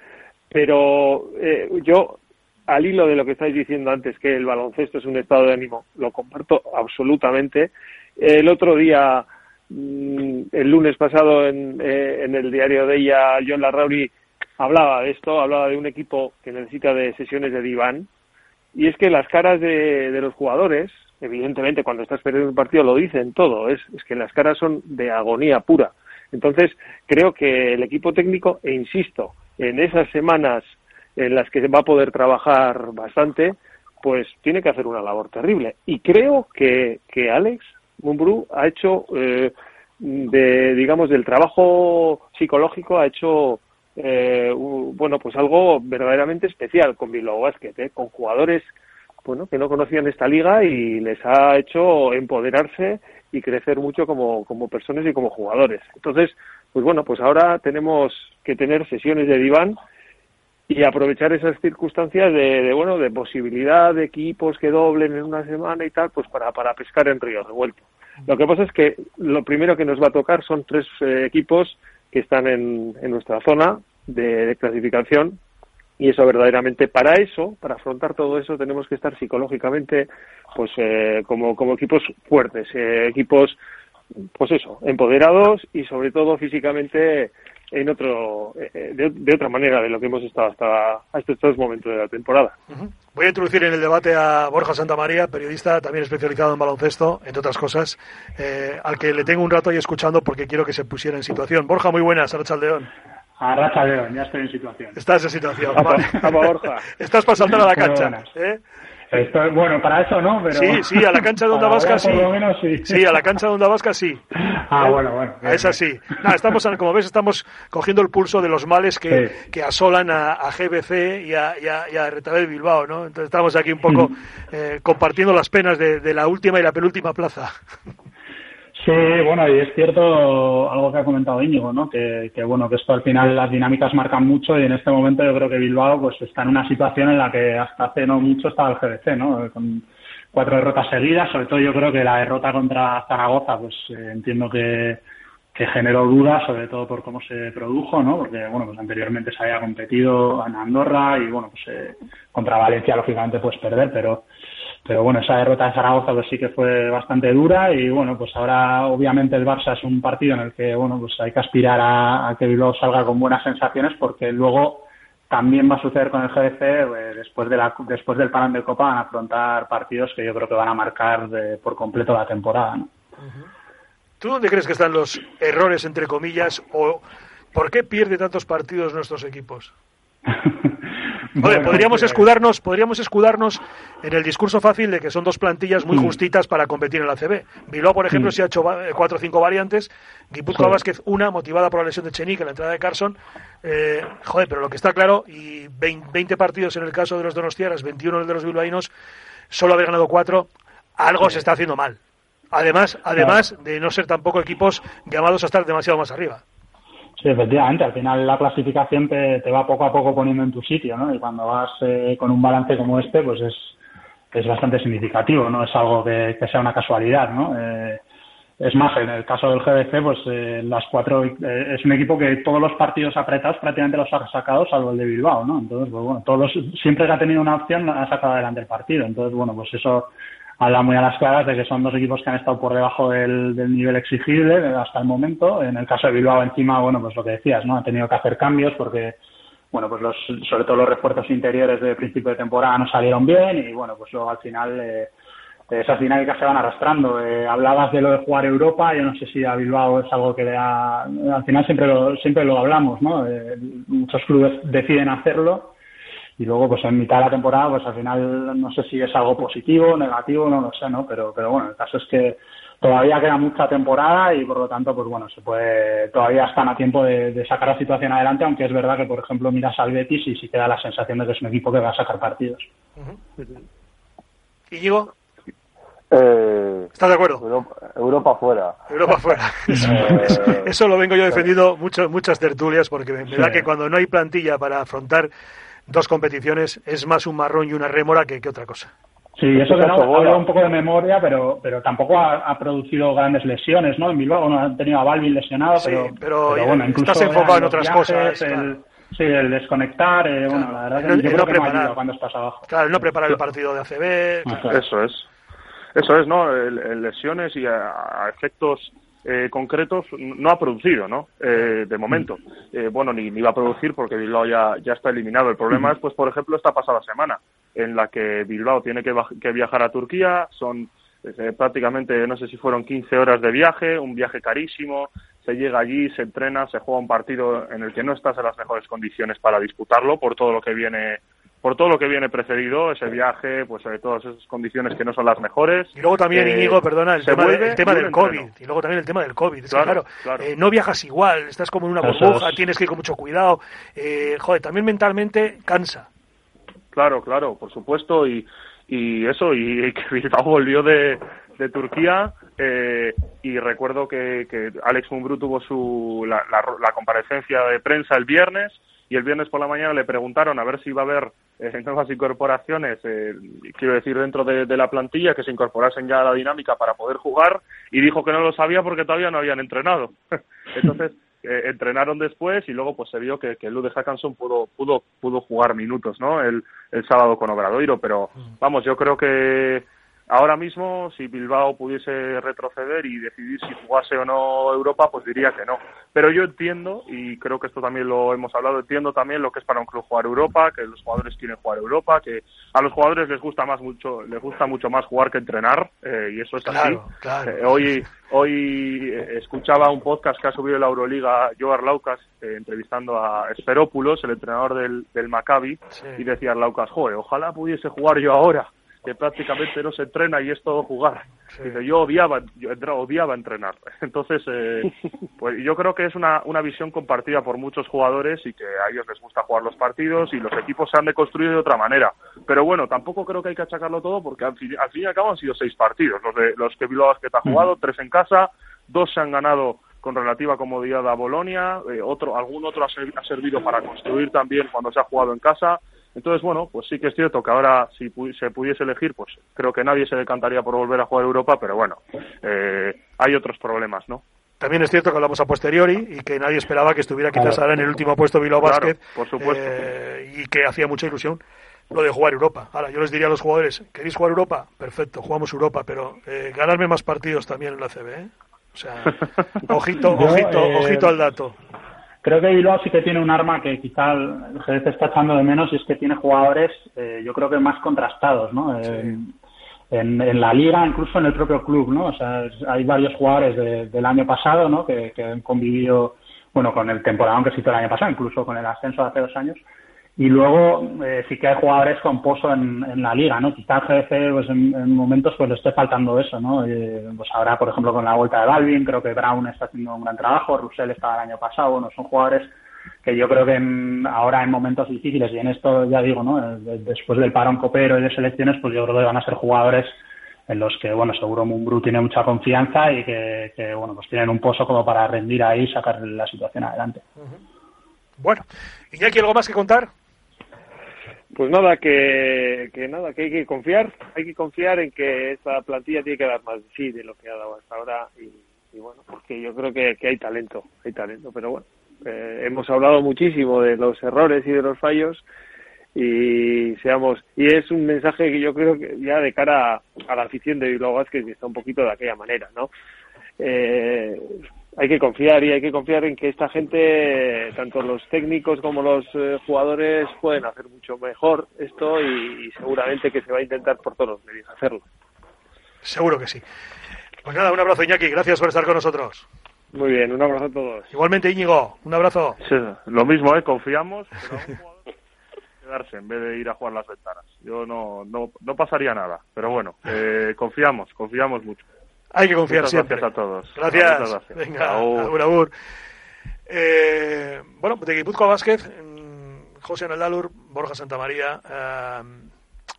Pero eh, yo al hilo de lo que estáis diciendo antes, que el baloncesto es un estado de ánimo, lo comparto absolutamente. El otro día, mm, el lunes pasado, en, eh, en el diario de ella, John Larrauri hablaba de esto, hablaba de un equipo que necesita de sesiones de diván, y es que las caras de, de los jugadores, evidentemente cuando estás perdiendo un partido lo dicen todo, es, es que las caras son de agonía pura. Entonces, creo que el equipo técnico, e insisto, en esas semanas en las que va a poder trabajar bastante, pues tiene que hacer una labor terrible. Y creo que, que Alex Mumbrú ha hecho, eh, de, digamos, del trabajo psicológico, ha hecho, eh, bueno, pues algo verdaderamente especial con Bilbao Basket, ¿eh? con jugadores bueno, que no conocían esta liga y les ha hecho empoderarse y crecer mucho como, como personas y como jugadores. Entonces, pues bueno, pues ahora tenemos que tener sesiones de diván y aprovechar esas circunstancias de, bueno de posibilidad de equipos que doblen en una semana y tal pues para, para pescar en río revuelto. Lo que pasa es que lo primero que nos va a tocar son tres eh, equipos que están en, en nuestra zona de, clasificación y eso verdaderamente para eso para afrontar todo eso tenemos que estar psicológicamente pues eh, como como equipos fuertes eh, equipos pues eso empoderados y sobre todo físicamente en otro eh, de, otra manera de lo que hemos estado hasta, hasta estos momentos de la temporada.
Voy a introducir en el debate a Borja Santamaría, periodista también especializado en baloncesto, entre otras cosas, eh, al que le tengo un rato ahí escuchando porque quiero que se pusiera en situación. Borja, muy buenas, Arrachaldeón.
Arrachaldeón, ya estoy en situación.
Estás en situación.
Vale. Borja. [LAUGHS]
Estás pasando a la cancha. ¿eh?
Bueno, para eso no, pero...
Sí, sí, a la cancha de Onda [LAUGHS] Vasca sí.
sí.
sí. a la cancha de Onda Vasca sí.
Ah, bueno, bueno.
es así. estamos, como ves, estamos cogiendo el pulso de los males que, que asolan a, GBC y a, y a, y Bilbao, ¿no? Entonces estamos aquí un poco eh, compartiendo las penas de, de la última y la penúltima plaza.
Sí, bueno, y es cierto algo que ha comentado Íñigo, ¿no? Que, bueno, que esto al final las dinámicas marcan mucho y en este momento yo creo que Bilbao pues está en una situación en la que hasta hace no mucho estaba el GBC, ¿no? Con cuatro derrotas seguidas, sobre todo yo creo que la derrota contra Zaragoza, pues eh, entiendo que, que generó dudas, sobre todo por cómo se produjo, ¿no? Porque, bueno, pues anteriormente se había competido en Andorra y, bueno, pues eh, contra Valencia, lógicamente, pues perder, pero pero bueno, esa derrota de Zaragoza pues sí que fue bastante dura y bueno, pues ahora obviamente el Barça es un partido en el que bueno, pues hay que aspirar a, que Bilbao salga con buenas sensaciones porque luego también va a suceder con el GDC eh, después de la, después del parón de Copa van a afrontar partidos que yo creo que van a marcar por completo la temporada. ¿no?
¿Tú dónde crees que están los errores entre comillas o por qué pierde tantos partidos nuestros equipos? [LAUGHS] podríamos pues, escudarnos, podríamos escudarnos en el discurso fácil de que son dos plantillas muy mm. justitas para competir en la CB. Bilbao, por ejemplo, mm. se ha hecho eh, cuatro o cinco variantes. Guipúzcoa Vázquez, una, motivada por la lesión de Chenique en la entrada de Carson. Eh, joder, pero lo que está claro, y 20 partidos en el caso de los Donostiaras, 21 en el de los bilbaínos, solo haber ganado cuatro, algo se está haciendo mal. Además, además de no ser tampoco equipos llamados a estar demasiado más arriba.
Sí, efectivamente, al final la clasificación te, te, va poco a poco poniendo en tu sitio, ¿no? Y cuando vas eh, con un balance como este, pues es, es bastante significativo, no es algo que, sea una casualidad, ¿no? Eh, es más, en el caso del GBC, pues eh, las cuatro es un equipo que todos los partidos apretados prácticamente los ha sacado, salvo el de Bilbao, ¿no? Entonces, pues bueno, todos siempre que ha tenido una opción ha sacado adelante el partido. Entonces, bueno, pues eso habla muy a las claras de que son dos equipos que han estado por debajo del, nivel exigible hasta el momento. En el caso de Bilbao, encima, bueno, pues lo que decías, ¿no? Han tenido que hacer cambios porque, bueno, pues los, sobre todo los refuerzos interiores de principio de temporada no salieron bien y, bueno, pues luego al final eh, esas dinámicas se van arrastrando. Eh, hablabas de lo de jugar Europa, yo no sé si a Bilbao es algo que le da, al final siempre lo, siempre lo hablamos, ¿no? Eh, muchos clubes deciden hacerlo y luego pues en mitad de la temporada pues al final no sé si es algo positivo, negativo, no lo sé, ¿no? Pero, pero bueno, el caso es que todavía queda mucha temporada y por lo tanto pues bueno, se puede, todavía están a tiempo de, sacar la situación adelante, aunque es verdad que por ejemplo miras al Betis y sí queda la sensación de que es un equipo que va a sacar partidos.
¿Y Diego?
Eh,
¿Estás de acuerdo?
Europa, fuera.
Europa fuera. [LAUGHS] [LAUGHS] Eh, eso, lo vengo yo defendiendo mucho, muchas tertulias porque me, da que cuando no hay plantilla para afrontar dos competiciones es más un marrón y una rémora que, otra cosa.
Sí, eso que no, habla un poco de memoria, pero pero tampoco ha, producido grandes lesiones, ¿no? En Bilbao no ha tenido a Balvin lesionado, pero,
pero, bueno, incluso estás enfocado en otras cosas.
sí, el desconectar, eh, bueno, la verdad que yo creo que no cuando estás abajo.
Claro, no preparar el partido de ACB.
Eso es. Eso es, ¿no? lesiones y a efectos eh, concretos no ha producido, ¿no? Eh, de momento. Eh, bueno, ni, ni va a producir porque Bilbao ya, ya está eliminado. El problema es, pues, por ejemplo, esta pasada semana, en la que Bilbao tiene que, que viajar a Turquía, son prácticamente, no sé si fueron 15 horas de viaje, un viaje carísimo, se llega allí, se entrena, se juega un partido en el que no estás en las mejores condiciones para disputarlo por todo lo que viene
por todo lo que viene precedido, ese viaje, pues de todas esas condiciones que no son las mejores.
Y luego también, eh, Íñigo, perdona, el tema, el tema del COVID. Y luego también el tema del COVID. claro, eh, no viajas igual, estás como en una burbuja, tienes que ir con mucho cuidado. Eh, joder, también mentalmente cansa.
Claro, claro, por supuesto. Y, y eso, y, que [LAUGHS] Bilbao volvió de, de Turquía eh, y recuerdo que, que Alex Mumbrú tuvo su, la, la, comparecencia de prensa el viernes y el viernes por la mañana le preguntaron a ver si iba a haber eh, nuevas incorporaciones, eh, quiero decir, dentro de, de, la plantilla, que se incorporasen ya a la dinámica para poder jugar y dijo que no lo sabía porque todavía no habían entrenado. [LAUGHS] Entonces, eh, entrenaron después y luego pues se vio que, que Lude Hackanson pudo, pudo, pudo jugar minutos, ¿no? El, el sábado con Obradoiro, pero mm. vamos, yo creo que Ahora mismo, si Bilbao pudiese retroceder y decidir si jugase o no Europa, pues diría que no. Pero yo entiendo, y creo que esto también lo hemos hablado, entiendo también lo que es para un club jugar Europa, que los jugadores quieren jugar Europa, que a los jugadores les gusta más mucho, les gusta mucho más jugar que entrenar, eh, y eso es así. Eh, hoy, hoy eh, escuchaba un podcast que ha subido la Euroliga Joe Arlaucas entrevistando a Esperópulos, el entrenador del, del Maccabi, y decía Arlaucas, joder, ojalá pudiese jugar yo ahora que prácticamente no se entrena y es todo jugar. Dice, yo odiaba, yo odiaba entrenar. [LAUGHS] Entonces, eh, [LAUGHS] pues yo creo que es una, una visión compartida por muchos jugadores y que a ellos les gusta jugar los partidos y los equipos se han de construir de otra manera. Pero bueno, tampoco creo que hay que achacarlo todo porque al fin, y al cabo han sido seis partidos. Los, de, los que Bilbao Basket ha jugado, tres en casa, dos se han ganado con relativa comodidad a Bolonia, eh, otro, algún otro ha servido para construir también cuando se ha jugado en casa entonces, bueno, pues sí que es cierto que ahora si se pudiese elegir, pues creo que nadie se decantaría por volver a jugar Europa, pero bueno, eh, hay otros problemas, ¿no?
También es cierto que hablamos a posteriori y que nadie esperaba que estuviera quizás ahora en el último puesto Bilbao Basket.
por supuesto.
Eh, y que hacía mucha ilusión lo de jugar Europa. Ahora, yo les diría a los jugadores, ¿queréis jugar Europa? Perfecto, jugamos Europa, pero eh, ganarme más partidos también en la CB, ¿eh? O sea, [LAUGHS] ojito, ojito, ojito al dato.
Creo que Bilbao sí que tiene un arma que quizá el GDC está echando de menos y es que tiene jugadores, eh, yo creo que más contrastados, ¿no? En, en, la liga, incluso en el propio club, ¿no? O sea, hay varios jugadores del año pasado, ¿no? Que, que, han convivido, bueno, con el temporada que se hizo el año pasado, incluso con el ascenso de hace dos años, y luego eh, sí que hay jugadores con pozo en, en la liga, ¿no? Quizá GDC pues en, momentos pues le esté faltando eso, ¿no? Eh, pues ahora, por ejemplo, con la vuelta de Balvin, creo que Brown está haciendo un gran trabajo, Russell estaba el año pasado, bueno, son jugadores que yo creo que ahora en momentos difíciles y en esto ya digo, ¿no? Eh, después del parón copero y de selecciones, pues yo creo que van a ser jugadores en los que, bueno, seguro Mumbrú tiene mucha confianza y que, que, bueno, pues tienen un pozo como para rendir ahí y sacar la situación adelante.
Bueno, ¿y aquí algo más que contar?
Pues nada, que, que nada, que hay que confiar, hay que confiar en que esta plantilla tiene que dar más de sí de lo que ha dado hasta ahora y, bueno, porque yo creo que, que, hay talento, hay talento, pero bueno, eh, hemos hablado muchísimo de los errores y de los fallos y seamos y es un mensaje que yo creo que ya de cara a, la afición de Bilbao Vázquez que está un poquito de aquella manera, ¿no? Eh, hay que confiar y hay que confiar en que esta gente, tanto los técnicos como los eh, jugadores, pueden hacer mucho mejor esto y, seguramente que se va a intentar por todos los medios hacerlo.
Seguro que sí. Pues nada, un abrazo Iñaki, gracias por estar con nosotros.
Muy bien, un abrazo a todos.
Igualmente Íñigo, un abrazo.
lo mismo, ¿eh? confiamos, pero quedarse en vez de ir a jugar las ventanas. Yo no, no, no pasaría nada, pero bueno, eh, confiamos, confiamos mucho.
Hay que confiar siempre.
Gracias a todos.
Gracias. Venga, abur, abur. Eh, bueno, de Guipúzcoa Vázquez, José Naldalur, Borja Santamaría, eh,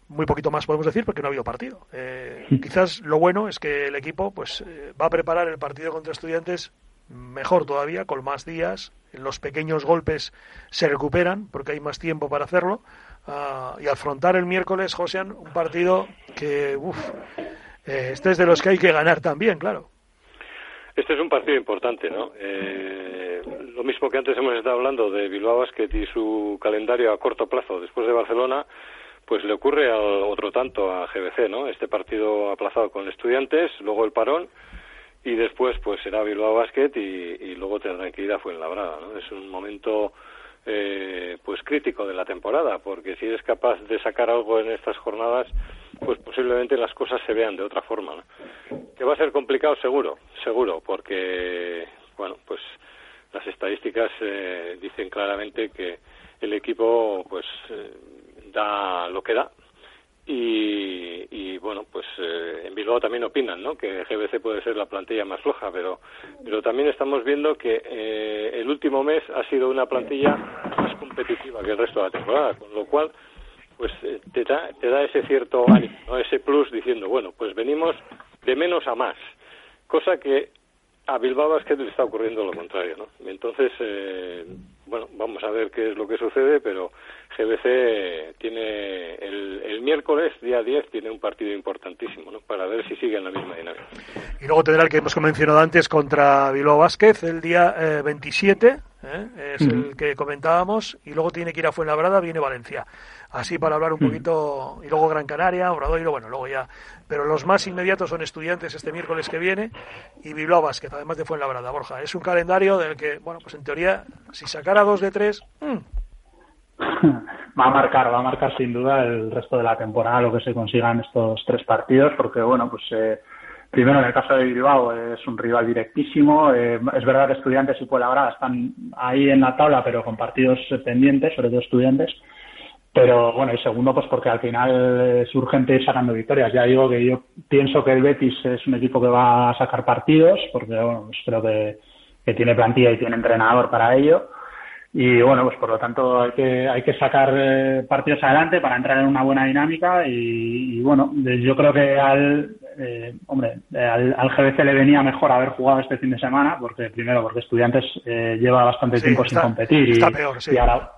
muy poquito más podemos decir porque no ha habido partido. Eh, quizás lo bueno es que el equipo pues eh, va a preparar el partido contra estudiantes mejor todavía, con más días. Los pequeños golpes se recuperan porque hay más tiempo para hacerlo. Ah, y afrontar el miércoles, José, un partido que, uff, eh, este es de los que hay que ganar también, claro.
Este es un partido importante, ¿no? Eh, lo mismo que antes hemos estado hablando de Bilbao Basket y su calendario a corto plazo después de Barcelona, pues le ocurre al otro tanto a GBC, ¿no? Este partido aplazado con estudiantes, luego el parón y después pues será Bilbao Basket y, luego tendrá que ir a Fuenlabrada, ¿no? Es un momento eh, pues crítico de la temporada, porque si eres capaz de sacar algo en estas jornadas, pues posiblemente las cosas se vean de otra forma. Que va a ser complicado, seguro, seguro, porque, bueno, pues las estadísticas eh, dicen claramente que el equipo, pues, eh, da lo que da. Y, bueno, pues eh, en Bilbao también opinan, ¿no? Que GBC puede ser la plantilla más floja, pero, pero también estamos viendo que eh, el último mes ha sido una plantilla más competitiva que el resto de la temporada, con lo cual, pues eh, te, da, te da ese cierto ánimo, ¿no? ese plus diciendo, bueno, pues venimos de menos a más, cosa que a Bilbao que le está ocurriendo lo contrario, ¿no? Entonces, eh, bueno, vamos a ver qué es lo que sucede, pero GBC tiene el, el, miércoles, día 10, tiene un partido importantísimo, ¿no? Para ver si sigue en la misma dinámica.
Y luego tendrá el que hemos mencionado antes contra Bilbao Vázquez el día eh, 27, ¿eh? es el que comentábamos, y luego tiene que ir a Fuenlabrada, viene Valencia así para hablar un poquito, y luego Gran Canaria, Obradoiro, bueno, luego ya, pero los más inmediatos son estudiantes este miércoles que viene y Bilbao Basket, además de Fuenlabrada, Borja. Es un calendario del que, bueno, pues en teoría, si sacara dos de tres, hmm. [LAUGHS]
va a marcar, va a marcar sin duda el resto de la temporada lo que se consigan estos tres partidos, porque bueno, pues eh, primero en el caso de Bilbao es un rival directísimo, eh, es verdad que estudiantes y Fuenlabrada están ahí en la tabla, pero con partidos pendientes, sobre todo estudiantes, pero bueno, y segundo, pues porque al final es urgente ir sacando victorias. Ya digo que yo pienso que el Betis es un equipo que va a sacar partidos, porque bueno, pues creo que, tiene plantilla y tiene entrenador para ello. Y bueno, pues por lo tanto hay que, hay que sacar eh, partidos adelante para entrar en una buena dinámica. Y, bueno, yo creo que al, eh, hombre, al, al, GBC le venía mejor haber jugado este fin de semana, porque primero, porque Estudiantes eh, lleva bastante tiempo sin competir.
Está peor, sí.
y ahora,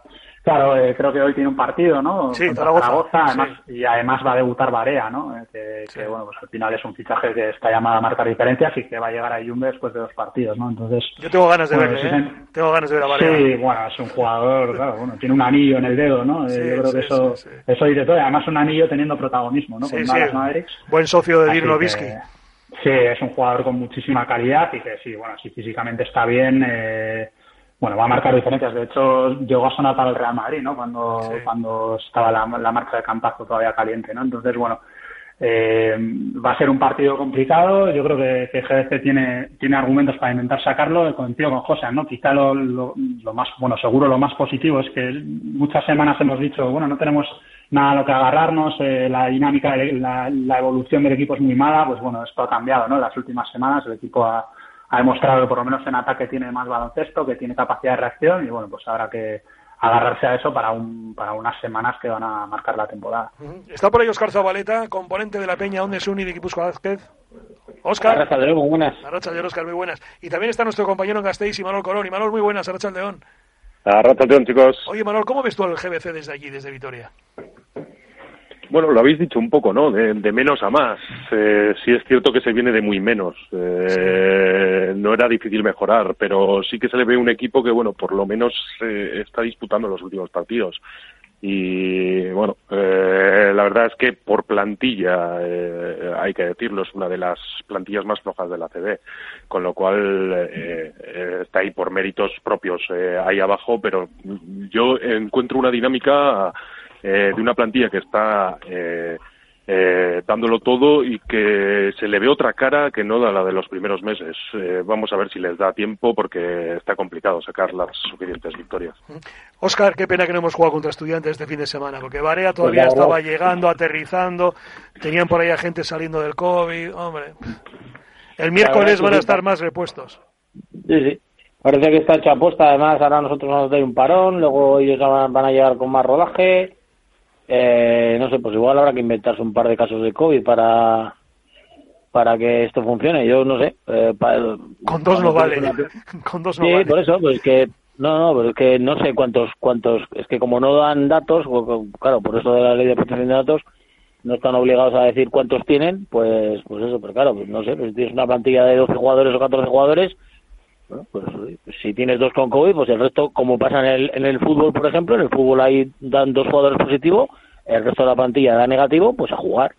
Claro, eh, creo que hoy tiene un partido, ¿no?
Sí, Zaragoza,
además, y además va a debutar Barea, ¿no? Eh, que, bueno, pues al final es un fichaje que está llamado a marcar diferencias y que va a llegar a Jumbe después de dos partidos, ¿no? Entonces...
Yo tengo ganas de verle, ¿eh? Tengo ganas de ver a Barea.
Sí, bueno, es un jugador, claro, bueno, tiene un anillo en el dedo, ¿no? Eh, yo creo que eso, eso dice todo, además un anillo teniendo protagonismo, ¿no?
Con Dallas Mavericks. Buen socio de Dirk Nowitzki.
Sí, es un jugador con muchísima calidad y que sí, bueno, si físicamente está bien... Eh, bueno, va a marcar diferencias. De hecho, llegó a sonar para el Real Madrid, ¿no? Cuando, cuando estaba la, marcha de Campazo todavía caliente, ¿no? Entonces, bueno, eh, va a ser un partido complicado. Yo creo que, que GDC tiene, tiene argumentos para intentar sacarlo. Coincido con José, ¿no? Quizá lo, lo, más, bueno, seguro lo más positivo es que muchas semanas hemos dicho, bueno, no tenemos nada a lo que agarrarnos, eh, la dinámica, la, la evolución del equipo es muy mala. Pues bueno, esto ha cambiado, ¿no? En las últimas semanas el equipo ha ha demostrado que por lo menos en ataque tiene más baloncesto, que tiene capacidad de reacción y bueno, pues habrá que agarrarse a eso para un para unas semanas que van a marcar la temporada.
Está por ahí Oscar Zabaleta, componente de la Peña Onde Suni de Guipúzcoa Vázquez. Oscar.
Arracha muy buenas.
Arracha de Oscar, muy buenas. Y también está nuestro compañero en Gasteiz y Manuel Colón. Y Manuel, muy buenas. Arracha León.
Arracha León, chicos.
Oye, Manuel, ¿cómo ves tú el GBC desde allí, desde Vitoria?
Bueno, lo habéis dicho un poco, ¿no? De, menos a más. Eh, sí es cierto que se viene de muy menos. Eh, no era difícil mejorar, pero sí que se le ve un equipo que, bueno, por lo menos eh, está disputando los últimos partidos. Y bueno, eh, la verdad es que por plantilla, eh, hay que decirlo, es una de las plantillas más flojas de la CB, con lo cual eh, está ahí por méritos propios ahí abajo, pero yo encuentro una dinámica eh, de una plantilla que está eh, eh, dándolo todo y que se le ve otra cara que no da la de los primeros meses. vamos a ver si les da tiempo porque está complicado sacar las suficientes victorias.
Oscar, qué pena que no hemos jugado contra estudiantes este fin de semana, porque Barea todavía pues estaba llegando, aterrizando, tenían por ahí a gente saliendo del COVID, hombre. El miércoles van a estar más repuestos.
Sí, sí. Parece que está hecha apuesta, además ahora nosotros nos dar un parón, luego ellos van a llegar con más rodaje eh, no sé, pues igual habrá que inventarse un par de casos de COVID para para que esto funcione. Yo no sé. Eh,
con dos no vale. [LAUGHS] Con dos no sí,
por eso, pues que no, no, pero es que no sé cuántos cuántos. Es que como no dan datos, claro, por eso de la ley de protección de datos no están obligados a decir cuántos tienen, pues pues eso, pero claro, pues no sé, pues si tienes una plantilla de 12 jugadores o 14 jugadores, bueno, pues si tienes dos con COVID, pues el resto, como pasa en el, en el fútbol, por ejemplo, en el fútbol ahí dan dos jugadores positivos, el resto de la plantilla da negativo, pues a jugar.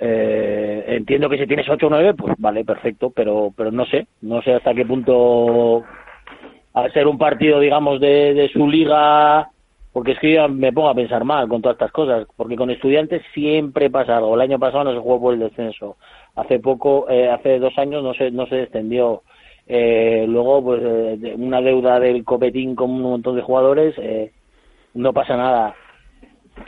Eh, entiendo que si tienes 8 o 9, pues vale, perfecto, pero, pero no sé, no sé hasta qué punto, al ser un partido, digamos, de, de su liga, porque es que yo me pongo a pensar mal con todas estas cosas, porque con estudiantes siempre pasa algo. El año pasado no se jugó por el descenso, hace poco, eh, hace dos años no se, no se descendió eh, luego, pues una deuda del copetín con un montón de jugadores, eh, no pasa nada.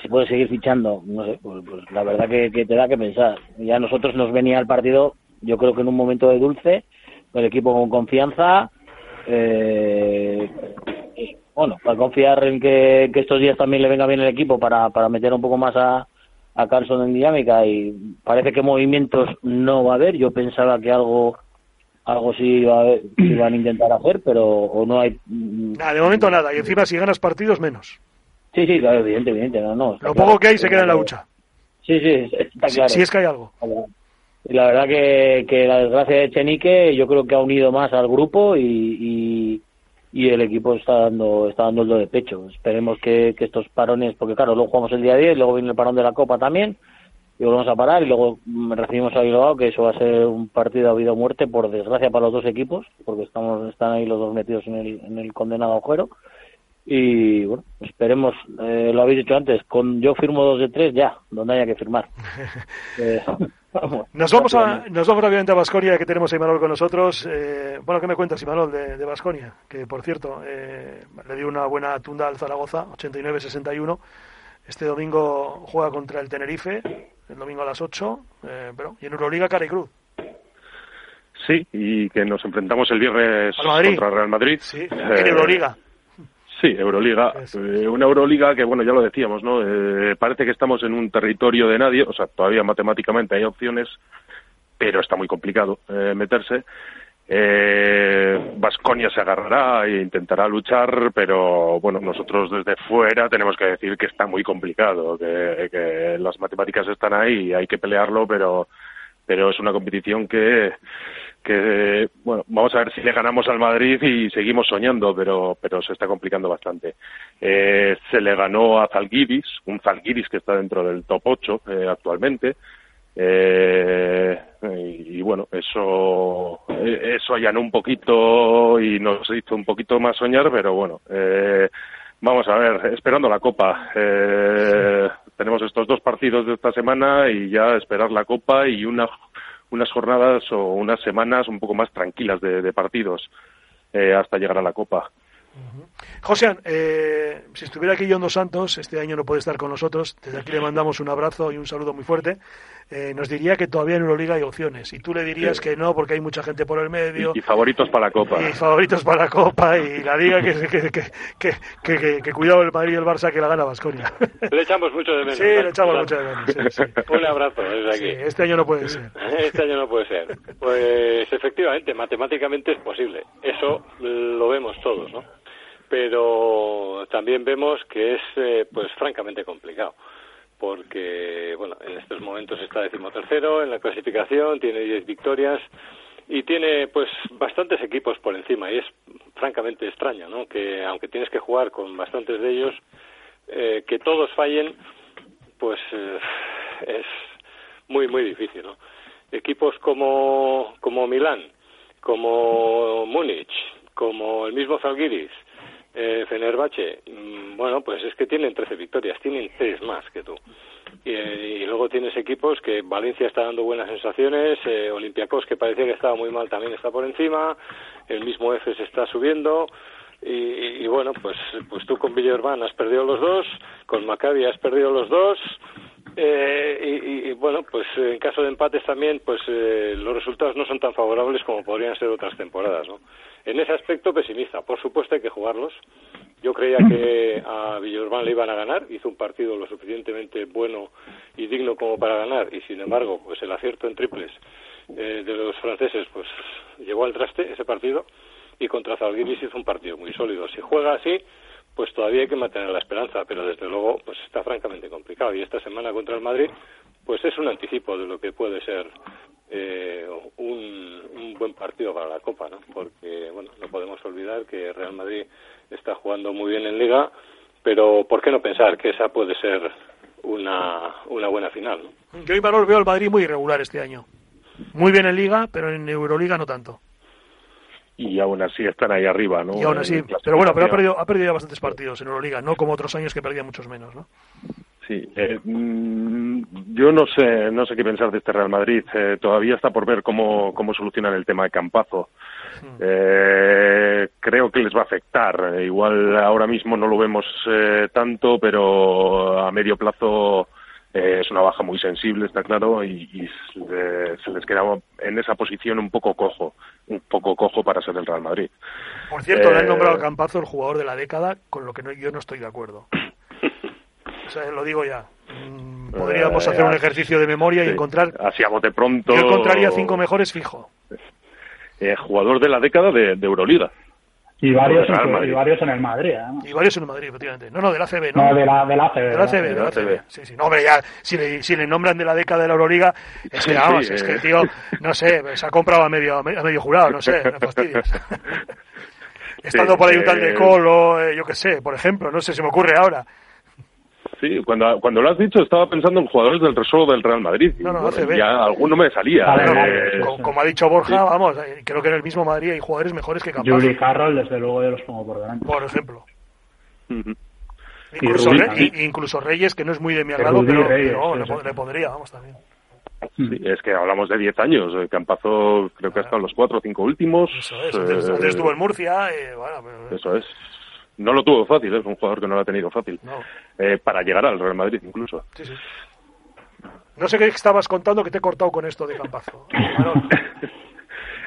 se puede seguir fichando, no sé, pues, pues la verdad que, te da que pensar. Ya a nosotros nos venía el partido, yo creo que en un momento de dulce, el equipo con confianza, eh, bueno, para confiar en que, estos días también le venga bien el equipo para, para meter un poco más a, a Carlson en dinámica y parece que movimientos no va a haber. Yo pensaba que algo algo sí iba a iban a intentar hacer, pero o no hay.
Nada, de momento nada. Y encima si ganas partidos menos.
Sí, sí, claro, evidente, evidente. No, no,
Lo poco que hay se queda en la hucha.
Sí, sí, está claro.
Si, es que hay algo.
Y la verdad que, que la desgracia de Chenique yo creo que ha unido más al grupo y, y, el equipo está dando está dando el do de pecho. Esperemos que, que estos parones, porque claro, luego jugamos el día 10, luego viene el parón de la Copa también, y volvemos a parar y luego recibimos a Bilbao, que eso va a ser un partido a vida o muerte, por desgracia para los dos equipos, porque estamos están ahí los dos metidos en el, en el condenado agujero y bueno, esperemos, eh, lo habéis dicho antes, con yo firmo dos de tres ya, donde haya que firmar. [LAUGHS]
Eh, [LAUGHS] nos vamos a, nos vamos obviamente a Basconia, que tenemos a Imanol con nosotros. Eh, bueno, ¿qué me cuentas, Imanol, de Basconia? Que por cierto, le dio una buena tunda al Zaragoza, 89-61. Este domingo juega contra el Tenerife, el domingo a las 8, pero y en Euroliga, cara y cruz.
Sí, y que nos enfrentamos el viernes contra Real Madrid.
Sí, en Euroliga.
Sí, Euroliga. Eh, una Euroliga que, bueno, ya lo decíamos, ¿no? Eh, parece que estamos en un territorio de nadie, o sea, todavía matemáticamente hay opciones, pero está muy complicado eh, meterse. Vasconia se agarrará e intentará luchar, pero bueno, nosotros desde fuera tenemos que decir que está muy complicado, que, que las matemáticas están ahí y hay que pelearlo, pero, pero es una competición que que bueno vamos a ver si le ganamos al Madrid y seguimos soñando pero pero se está complicando bastante. Eh, se le ganó a Zalgiris un Zalgiris que está dentro del top 8 eh, actualmente eh, y, bueno eso eso allanó un poquito y nos hizo un poquito más soñar pero bueno vamos a ver esperando la Copa tenemos estos dos partidos de esta semana y ya esperar la Copa y una unas jornadas o unas semanas un poco más tranquilas de, partidos eh, hasta llegar a la Copa.
José, eh, si estuviera aquí John Dos Santos, este año no puede estar con nosotros, desde aquí le mandamos un abrazo y un saludo muy fuerte, eh, nos diría que todavía en Euroliga hay opciones, y tú le dirías que no, porque hay mucha gente por el medio.
Y, favoritos para la Copa.
Y favoritos para la Copa, y la Liga que, que, que, que, cuidado el Madrid y el Barça que la gana Vasconia. [LAUGHS]
Le echamos mucho de menos.
Sí, le echamos mucho de menos.
un abrazo desde aquí.
este año no puede ser. [LAUGHS]
Este año no puede ser. Pues efectivamente, matemáticamente es posible. Eso lo vemos todos, ¿no? Pero también vemos que es eh, pues francamente complicado porque bueno en estos momentos está decimotercero en la clasificación tiene diez victorias y tiene pues bastantes equipos por encima. Y es francamente extraño no que aunque tienes que jugar con bastantes de ellos eh, que todos fallen pues eh, es muy muy difícil no equipos como como Milán como Múnich como el mismo Zalgiris eh, Fenerbahce, mm, bueno, pues es que tienen 13 victorias, tienen tres más que tú. Y, luego tienes equipos que Valencia está dando buenas sensaciones, eh, Olympiacos que parecía que estaba muy mal también está por encima, el mismo F se está subiendo. Y, bueno, pues, pues tú con Villarban has perdido los dos, con Maccabi has perdido los dos, eh, y, bueno, pues en caso de empates también, pues eh, los resultados no son tan favorables como podrían ser otras temporadas, ¿no? En ese aspecto pesimista. Por supuesto hay que jugarlos. Yo creía que a Villorban le iban a ganar. Hizo un partido lo suficientemente bueno y digno como para ganar. Y sin embargo, pues el acierto en triples eh, de los franceses, pues llevó al traste ese partido. Y contra Zalgiris hizo un partido muy sólido. Si juega así, pues todavía hay que mantener la esperanza, pero desde luego pues está francamente complicado. Y esta semana contra el Madrid, pues es un anticipo de lo que puede ser eh, un, un, buen partido para la Copa, ¿no? Porque, bueno, no podemos olvidar que Real Madrid está jugando muy bien en Liga, pero ¿por qué no pensar que esa puede ser una, una buena final? ¿no?
Yo, valor veo al Madrid muy irregular este año. Muy bien en Liga, pero en Euroliga no tanto
y aún así están ahí arriba, ¿no?
Y aún así, pero bueno, pero ha perdido, ha perdido ya bastantes partidos en Euroliga, no como otros años que perdía muchos menos, ¿no?
Sí, eh, mm, yo no sé, no sé qué pensar de este Real Madrid. Eh, todavía está por ver cómo, cómo solucionan el tema de Campazo. Eh, creo que les va a afectar. Igual ahora mismo no lo vemos eh, tanto, pero a medio plazo eh, es una baja muy sensible, está claro, y, y se, les queda en esa posición un poco cojo, un poco cojo para ser el Real Madrid.
Por cierto, le han
Eh,
nombrado a Campazo el jugador de la década, con lo que no, yo no estoy de acuerdo. O sea, lo digo ya. Mm, Podríamos
Eh,
hacer un ejercicio de memoria y encontrar.
Así a bote pronto.
Yo encontraría cinco mejores fijo.
eh, jugador de la década de, de Euroliga.
Y varios, en,
Madrid.
y varios en el Madrid, además.
Y varios en el Madrid, efectivamente. No, no, del ACB, ¿no?
No, de la, de la ACB.
Del ACB, del ACB. Sí, sí. No, hombre, ya, si le, si le nombran de la década de la Euroliga, es que,
Sí,
vamos,
sí,
es
eh.
que el tío, no sé, se ha comprado a medio, a medio jurado, no sé, no fastidies. [LAUGHS] Estando por ahí un tal de
eh,
Colo, eh, yo qué sé, por ejemplo, no sé, se me ocurre ahora.
Sí, cuando, cuando lo has dicho estaba pensando en jugadores del Resort del Real Madrid.
No, no,
bueno, ya alguno me salía.
Vale,
eh,
Como ha dicho Borja, vamos, eh, creo que en el mismo Madrid hay jugadores mejores que Campazo,
Julie Carroll, desde luego, yo los pongo por delante.
por ejemplo. Incluso,
Rubí
Re-
también.
y- incluso Reyes, que no es muy de mi agrado, pero,
Reyes,
pero,
sí,
le, le pondría, vamos, también.
Sí, es que hablamos de 10 años. eh, Campazo creo que ha estado en los cuatro o cinco últimos.
Eso es, antes,
eh,
antes estuvo en Murcia, eh, bueno, pero-
Eso es. No lo tuvo fácil, es un jugador que no lo ha tenido fácil.
no,
Eh, para llegar al Real Madrid incluso.
sí, sí. No sé qué estabas contando que te he cortado con esto de Campazo. [LAUGHS]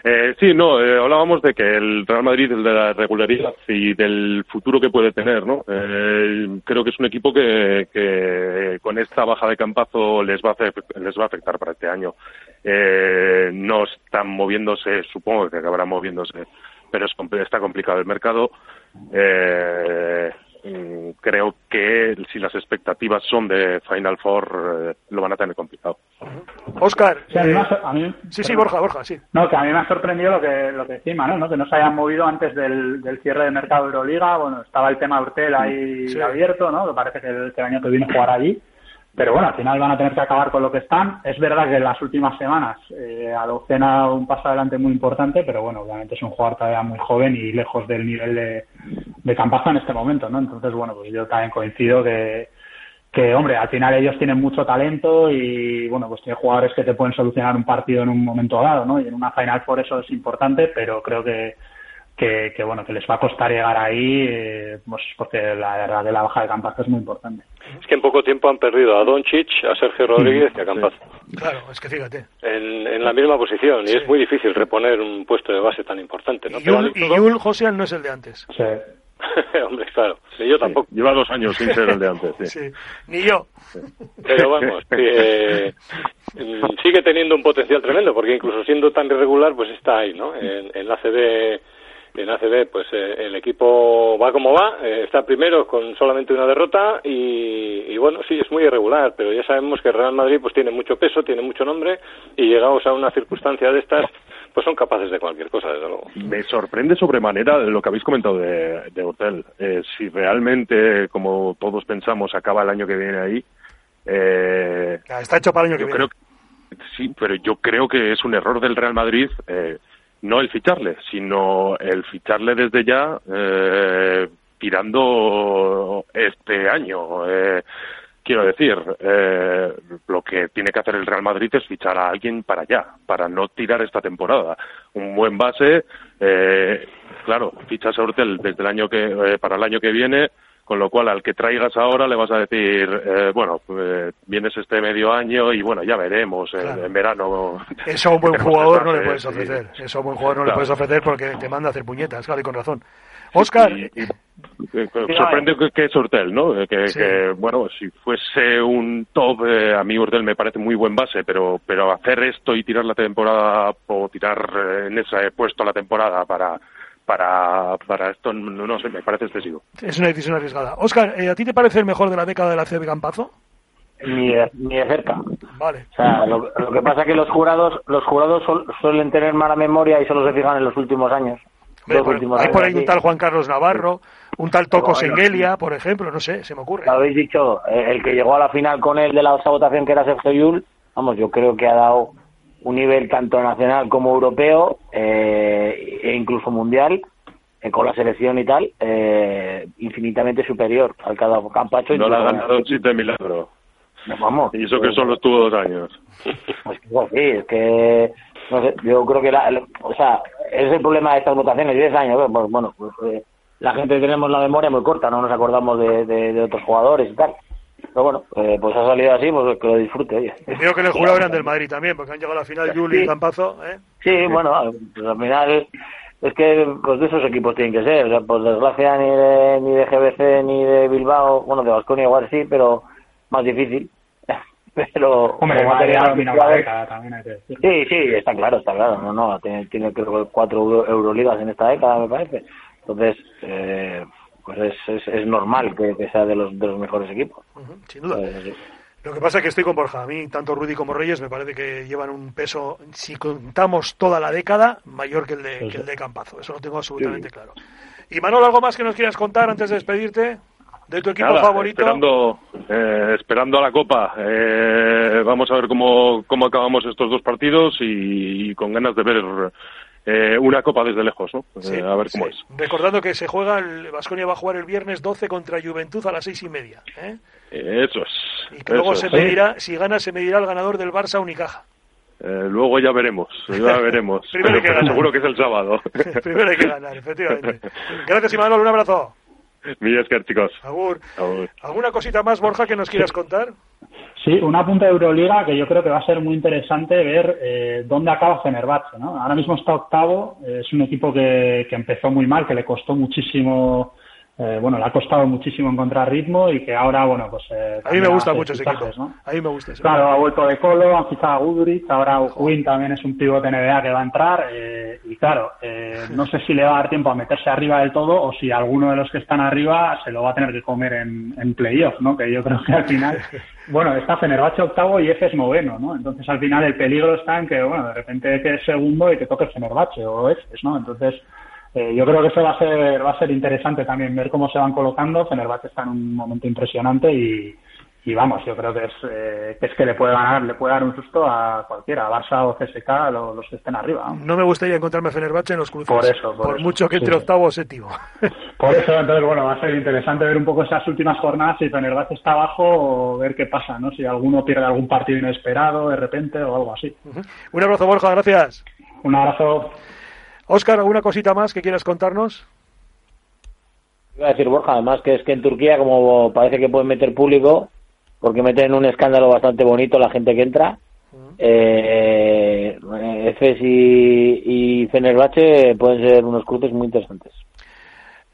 Eh, sí, no, eh, hablábamos de que el Real Madrid, el de la regularidad y del futuro que puede tener, ¿no? Eh, creo que es un equipo que, que con esta baja de campazo les va a, hacer- les va a afectar para este año. Eh, no están moviéndose, supongo que acabarán moviéndose, pero es, está complicado el mercado. Eh, mm, creo que si las expectativas son de Final Four, eh, lo van a tener complicado.
Oscar,
Sí, a mí
eh,
me ha- a mí-
sí, sí. Borja, Borja, sí.
No, que a mí me ha sorprendido lo que, lo que decía Imanol, ¿no? Que no se hayan movido antes del, del cierre de mercado de Euroliga. Bueno, estaba el tema Urtel ahí
Sí.
abierto, ¿no? Que parece que el, que el año que viene jugará allí. Pero bueno, al final van a tener que acabar con lo que están. Es verdad que en las últimas semanas eh, Adocena un paso adelante muy importante, pero bueno, obviamente es un jugador todavía muy joven y lejos del nivel de, de Campazo en este momento, ¿no? Entonces, bueno, pues yo también coincido que, que, hombre, al final ellos tienen mucho talento y, bueno, pues tienen jugadores que te pueden solucionar un partido en un momento dado, ¿no? Y en una Final por eso es importante, pero creo que, que, que, bueno, que les va a costar llegar ahí, eh, pues porque la verdad que la baja de Campazo es muy importante.
Es que en poco tiempo han perdido a Doncic, a Sergio Rodríguez y a Campazo.
Claro, es que fíjate.
En, en la misma posición y es muy difícil reponer un puesto de base tan importante. ¿no?
Y Yul, y Yul Josian no es el de antes.
Sea, [LAUGHS]
Hombre, claro, ni yo tampoco.
Lleva dos años sin ser el de antes. sí.
Sí. Ni yo.
Pero vamos, [LAUGHS] eh, sigue teniendo un potencial tremendo, porque incluso siendo tan irregular, pues está ahí, ¿no? En, en la en ACB, pues eh, el equipo va como va, eh, está primero con solamente una derrota y, y bueno, sí, es muy irregular, pero ya sabemos que el Real Madrid pues tiene mucho peso, tiene mucho nombre y llegados a una circunstancia de estas, pues son capaces de cualquier cosa, desde luego.
Me sorprende sobremanera lo que habéis comentado de, de Hotel. Eh, si realmente, como todos pensamos, acaba el año que viene ahí, eh,
Está hecho para el año que
yo
viene.
creo que, sí, pero yo creo que es un error del Real Madrid eh, no el ficharle, sino el ficharle desde ya eh, tirando este año. Eh, quiero decir, eh, lo que tiene que hacer el Real Madrid es fichar a alguien para allá, para no tirar esta temporada. Un buen base, eh, claro, fichas a Hortel desde el año que, eh, para el año que viene, con lo cual al que traigas ahora le vas a decir, eh, bueno, eh, vienes este medio año y bueno, ya veremos, eh,
Claro.
en verano.
Eso a un buen [LAUGHS] jugador no le puedes
y-
ofrecer. Eso a un buen jugador no le puedes ofrecer porque te manda a hacer puñetas, claro, y con razón. Oscar,
Y- y- eh, sorprende que, que es Hortel, ¿no? Eh, Que,
Sí.
que, bueno, si fuese un top, eh, a mí Hortel me parece muy buen base, pero pero hacer esto y tirar la temporada o tirar en ese puesto la temporada para para para esto no, no sé, me parece excesivo.
es una decisión arriesgada. Oscar, eh, ¿a ti te parece el mejor de la década de la CB Campazo?
Ni de, ni de cerca.
Vale.
O sea, lo, lo que pasa es que los jurados, los jurados sol- suelen tener mala memoria y solo se fijan en los últimos años.
Hombre,
Los
por-
últimos
hay
años,
por ahí un tal Juan Carlos Navarro, un tal Toco Sengelia, por ejemplo, no sé, se me ocurre.
Lo habéis dicho, eh, el que llegó a la final con él de la otra votación que era Sergio Yul, vamos, yo creo que ha dado un nivel tanto nacional como europeo eh, e incluso mundial con la selección y tal, eh, infinitamente superior al cada Campacho.
No la ha ganado chiste milagro.
No, vamos.
Y eso que solo estuvo dos años.
Pues sí, es que, no sé, yo creo que, la, o sea, es el problema de estas votaciones, 10 años, pues bueno, pues eh, la gente tenemos la memoria muy corta, no nos acordamos de, de, otros jugadores y tal. Pero bueno, eh, pues ha salido así, pues que lo disfrute, oye.
Creo que [LAUGHS] el jurado eran del Madrid también, porque han llegado a la final Juli y Campazo, ¿eh?
Sí, bueno, pues al final es que pues de esos equipos tienen que ser, o sea, por desgracia ni de, ni de GBC ni de Bilbao, bueno, de Vasconia igual sí, pero más difícil. [LAUGHS] pero
Hombre, también
Sí, sí, está claro, está claro. No, no, tiene, tiene creo cuatro Euroligas en esta década, me parece. Entonces, eh, pues es, es, normal que, sea de los, de los mejores equipos.
sin duda. Pues, lo que pasa es que estoy con Borja. A mí, tanto Rudy como Reyes, me parece que llevan un peso, si contamos toda la década, mayor que el de, que el de Campazo. Eso lo tengo absolutamente claro. Y Manuel, ¿algo más que nos quieras contar antes de despedirte? ¿De tu equipo favorito?
Esperando, eh, esperando a la Copa. Eh, vamos a ver cómo, cómo acabamos estos dos partidos y, con ganas de ver eh, una Copa desde lejos, ¿no? a ver cómo es.
Recordando que se juega, el Vasconia va a jugar el viernes 12 contra Juventud a las seis y media.
Eso es.
Y que luego se medirá, si gana, se medirá el ganador del Barça Unicaja.
luego ya veremos, ya [LAUGHS] veremos.
Primero
pero, [LAUGHS] seguro que es el sábado. [LAUGHS]
Primero hay que ganar, efectivamente. Gracias, Imanol, un abrazo.
Mi chicos.
Agur. ¿Alguna cosita más, Borja, que nos quieras contar?
Sí, una punta de Euroliga que yo creo que va a ser muy interesante ver eh, dónde acaba Fenerbahce. ¿no? Ahora mismo está octavo, es un equipo que, que empezó muy mal, que le costó muchísimo eh, bueno, le ha costado muchísimo encontrar ritmo y que ahora, bueno, pues...
Eh, a mí me gusta mucho ese equipo, ¿no? A mí me gusta ese
Claro, ha vuelto de Colo, han fichado a Guduric, ahora Win también es un pivote NBA que va a entrar eh, y claro, eh, no sé si le va a dar tiempo a meterse arriba del todo o si alguno de los que están arriba se lo va a tener que comer en, en playoff, ¿no? Que yo creo que al final... [LAUGHS] Bueno, está Fenerbahce octavo y F es noveno, ¿no? Entonces al final el peligro está en que, bueno, de repente que es segundo y que toque Fenerbahce o F, ¿no? Entonces eh, yo creo que eso va a ser va a ser interesante también ver cómo se van colocando. Fenerbahce está en un momento impresionante y, y vamos, yo creo que es, eh, que es que le puede ganar, le puede dar un susto a cualquiera, a Barça o CSK, los, los que estén arriba.
No me gustaría encontrarme Fenerbahce en los cruces.
Por eso,
por, mucho que entre octavo o séptimo. [LAUGHS]
Por eso, entonces, bueno, va a ser interesante ver un poco esas últimas jornadas, si Fenerbahce está abajo, o ver qué pasa, ¿no? Si alguno pierde algún partido inesperado de repente o algo así.
Un abrazo, Borja, gracias.
Un abrazo.
Óscar, ¿alguna cosita más que quieras contarnos?
Iba a decir Borja, además que es que en Turquía, como parece que pueden meter público, porque meten un escándalo bastante bonito la gente que entra, eh, Efes y, y Fenerbahce pueden ser unos cruces muy interesantes.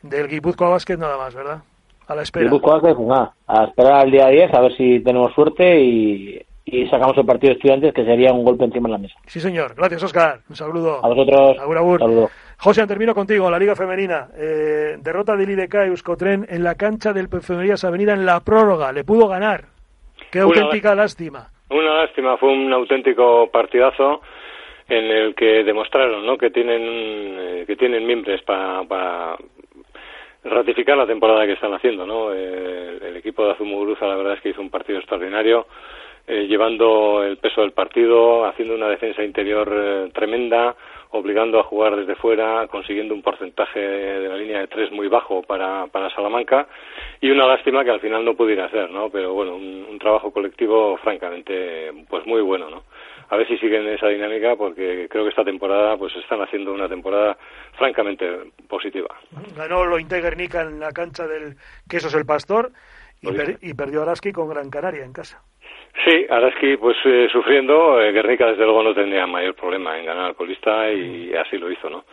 Del Guipúzcoa Basket nada más, ¿verdad? A la espera.
Guipúzcoa Basket, pues a esperar al día 10 a ver si tenemos suerte y y sacamos el partido de estudiantes, que sería un golpe encima de la mesa.
Sí, señor. Gracias, Oscar. Un saludo.
A vosotros.
Agur, agur. José, termino contigo. La Liga Femenina. Eh, derrota del IDK Euskotren en la cancha del Femenías Avenida en la prórroga. Le pudo ganar. Qué auténtica lástima.
Una lástima. Fue un auténtico partidazo en el que demostraron ¿no? que tienen eh, que tienen miembros para ratificar la temporada que están haciendo. ¿no? Eh, el equipo de Azumuguruza la verdad es que hizo un partido extraordinario eh, llevando el peso del partido, haciendo una defensa interior eh, tremenda, obligando a jugar desde fuera, consiguiendo un porcentaje de la línea de tres muy bajo para, para Salamanca y una lástima que al final no pudiera hacer, ¿no? Pero bueno, un, un trabajo colectivo francamente pues muy bueno, ¿no? a ver si siguen esa dinámica porque creo que esta temporada pues están haciendo una temporada francamente positiva.
Ganó lo Guernica en la cancha del Quesos el Pastor y, y perdió Araski con Gran Canaria en casa.
Sí, Araski pues eh, sufriendo, eh, Guernica desde luego no tendría mayor problema en ganar al colista y así lo hizo, ¿no?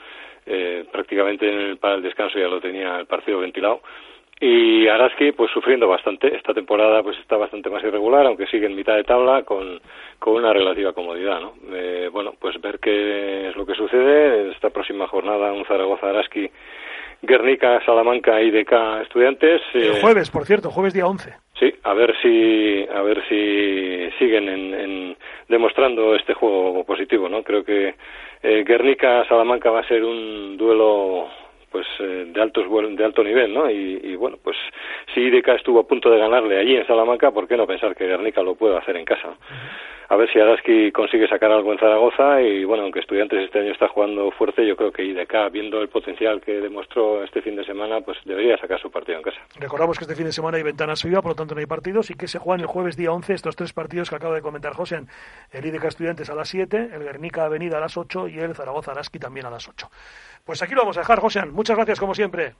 Eh, prácticamente en el, para el descanso ya lo tenía el partido ventilado. Y Araski pues sufriendo bastante. Esta temporada pues está bastante más irregular aunque sigue en mitad de tabla con, con una relativa comodidad no eh, bueno pues ver qué es lo que sucede esta próxima jornada un Zaragoza Araski Guernica, Salamanca, IDK, Estudiantes.
El eh, jueves, por cierto, jueves día 11.
Sí, a ver si, a ver si siguen en, demostrando este juego positivo, ¿no? Creo que eh, Guernica, Salamanca va a ser un duelo pues de altos de alto nivel, ¿no? Y, bueno, pues si IDK estuvo a punto de ganarle allí en Salamanca, ¿por qué no pensar que Guernica lo puede hacer en casa? A ver si Araski consigue sacar algo en Zaragoza y bueno, aunque Estudiantes este año está jugando fuerte, yo creo que IDK, viendo el potencial que demostró este fin de semana, pues debería sacar su partido en casa.
Recordamos que este fin de semana hay ventanas FIBA, por lo tanto no hay partidos y que se juegan el jueves día 11 estos tres partidos que acaba de comentar José, el IDK Estudiantes a las 7, el Guernica Avenida a las 8 y el Zaragoza Araski también a las 8. Pues aquí lo vamos a dejar, José. Muchas gracias como siempre.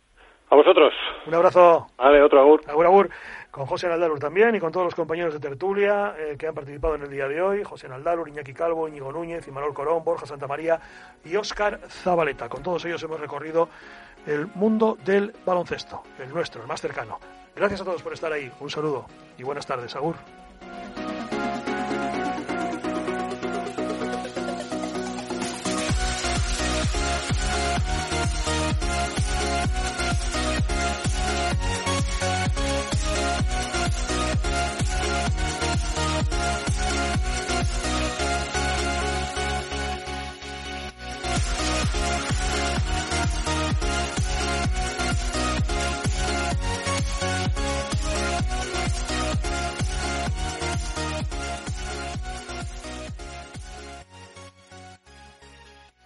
A vosotros.
Un abrazo.
Vale, otro agur.
Agur, agur con José Naldalur también y con todos los compañeros de tertulia eh, que han participado en el día de hoy, José Naldalur, Iñaki Calvo, Íñigo Núñez, Imanol Corón, Borja Santamaría y Óscar Zabaleta. Con todos ellos hemos recorrido el mundo del baloncesto, el nuestro, el más cercano. Gracias a todos por estar ahí. Un saludo y buenas tardes. Agur.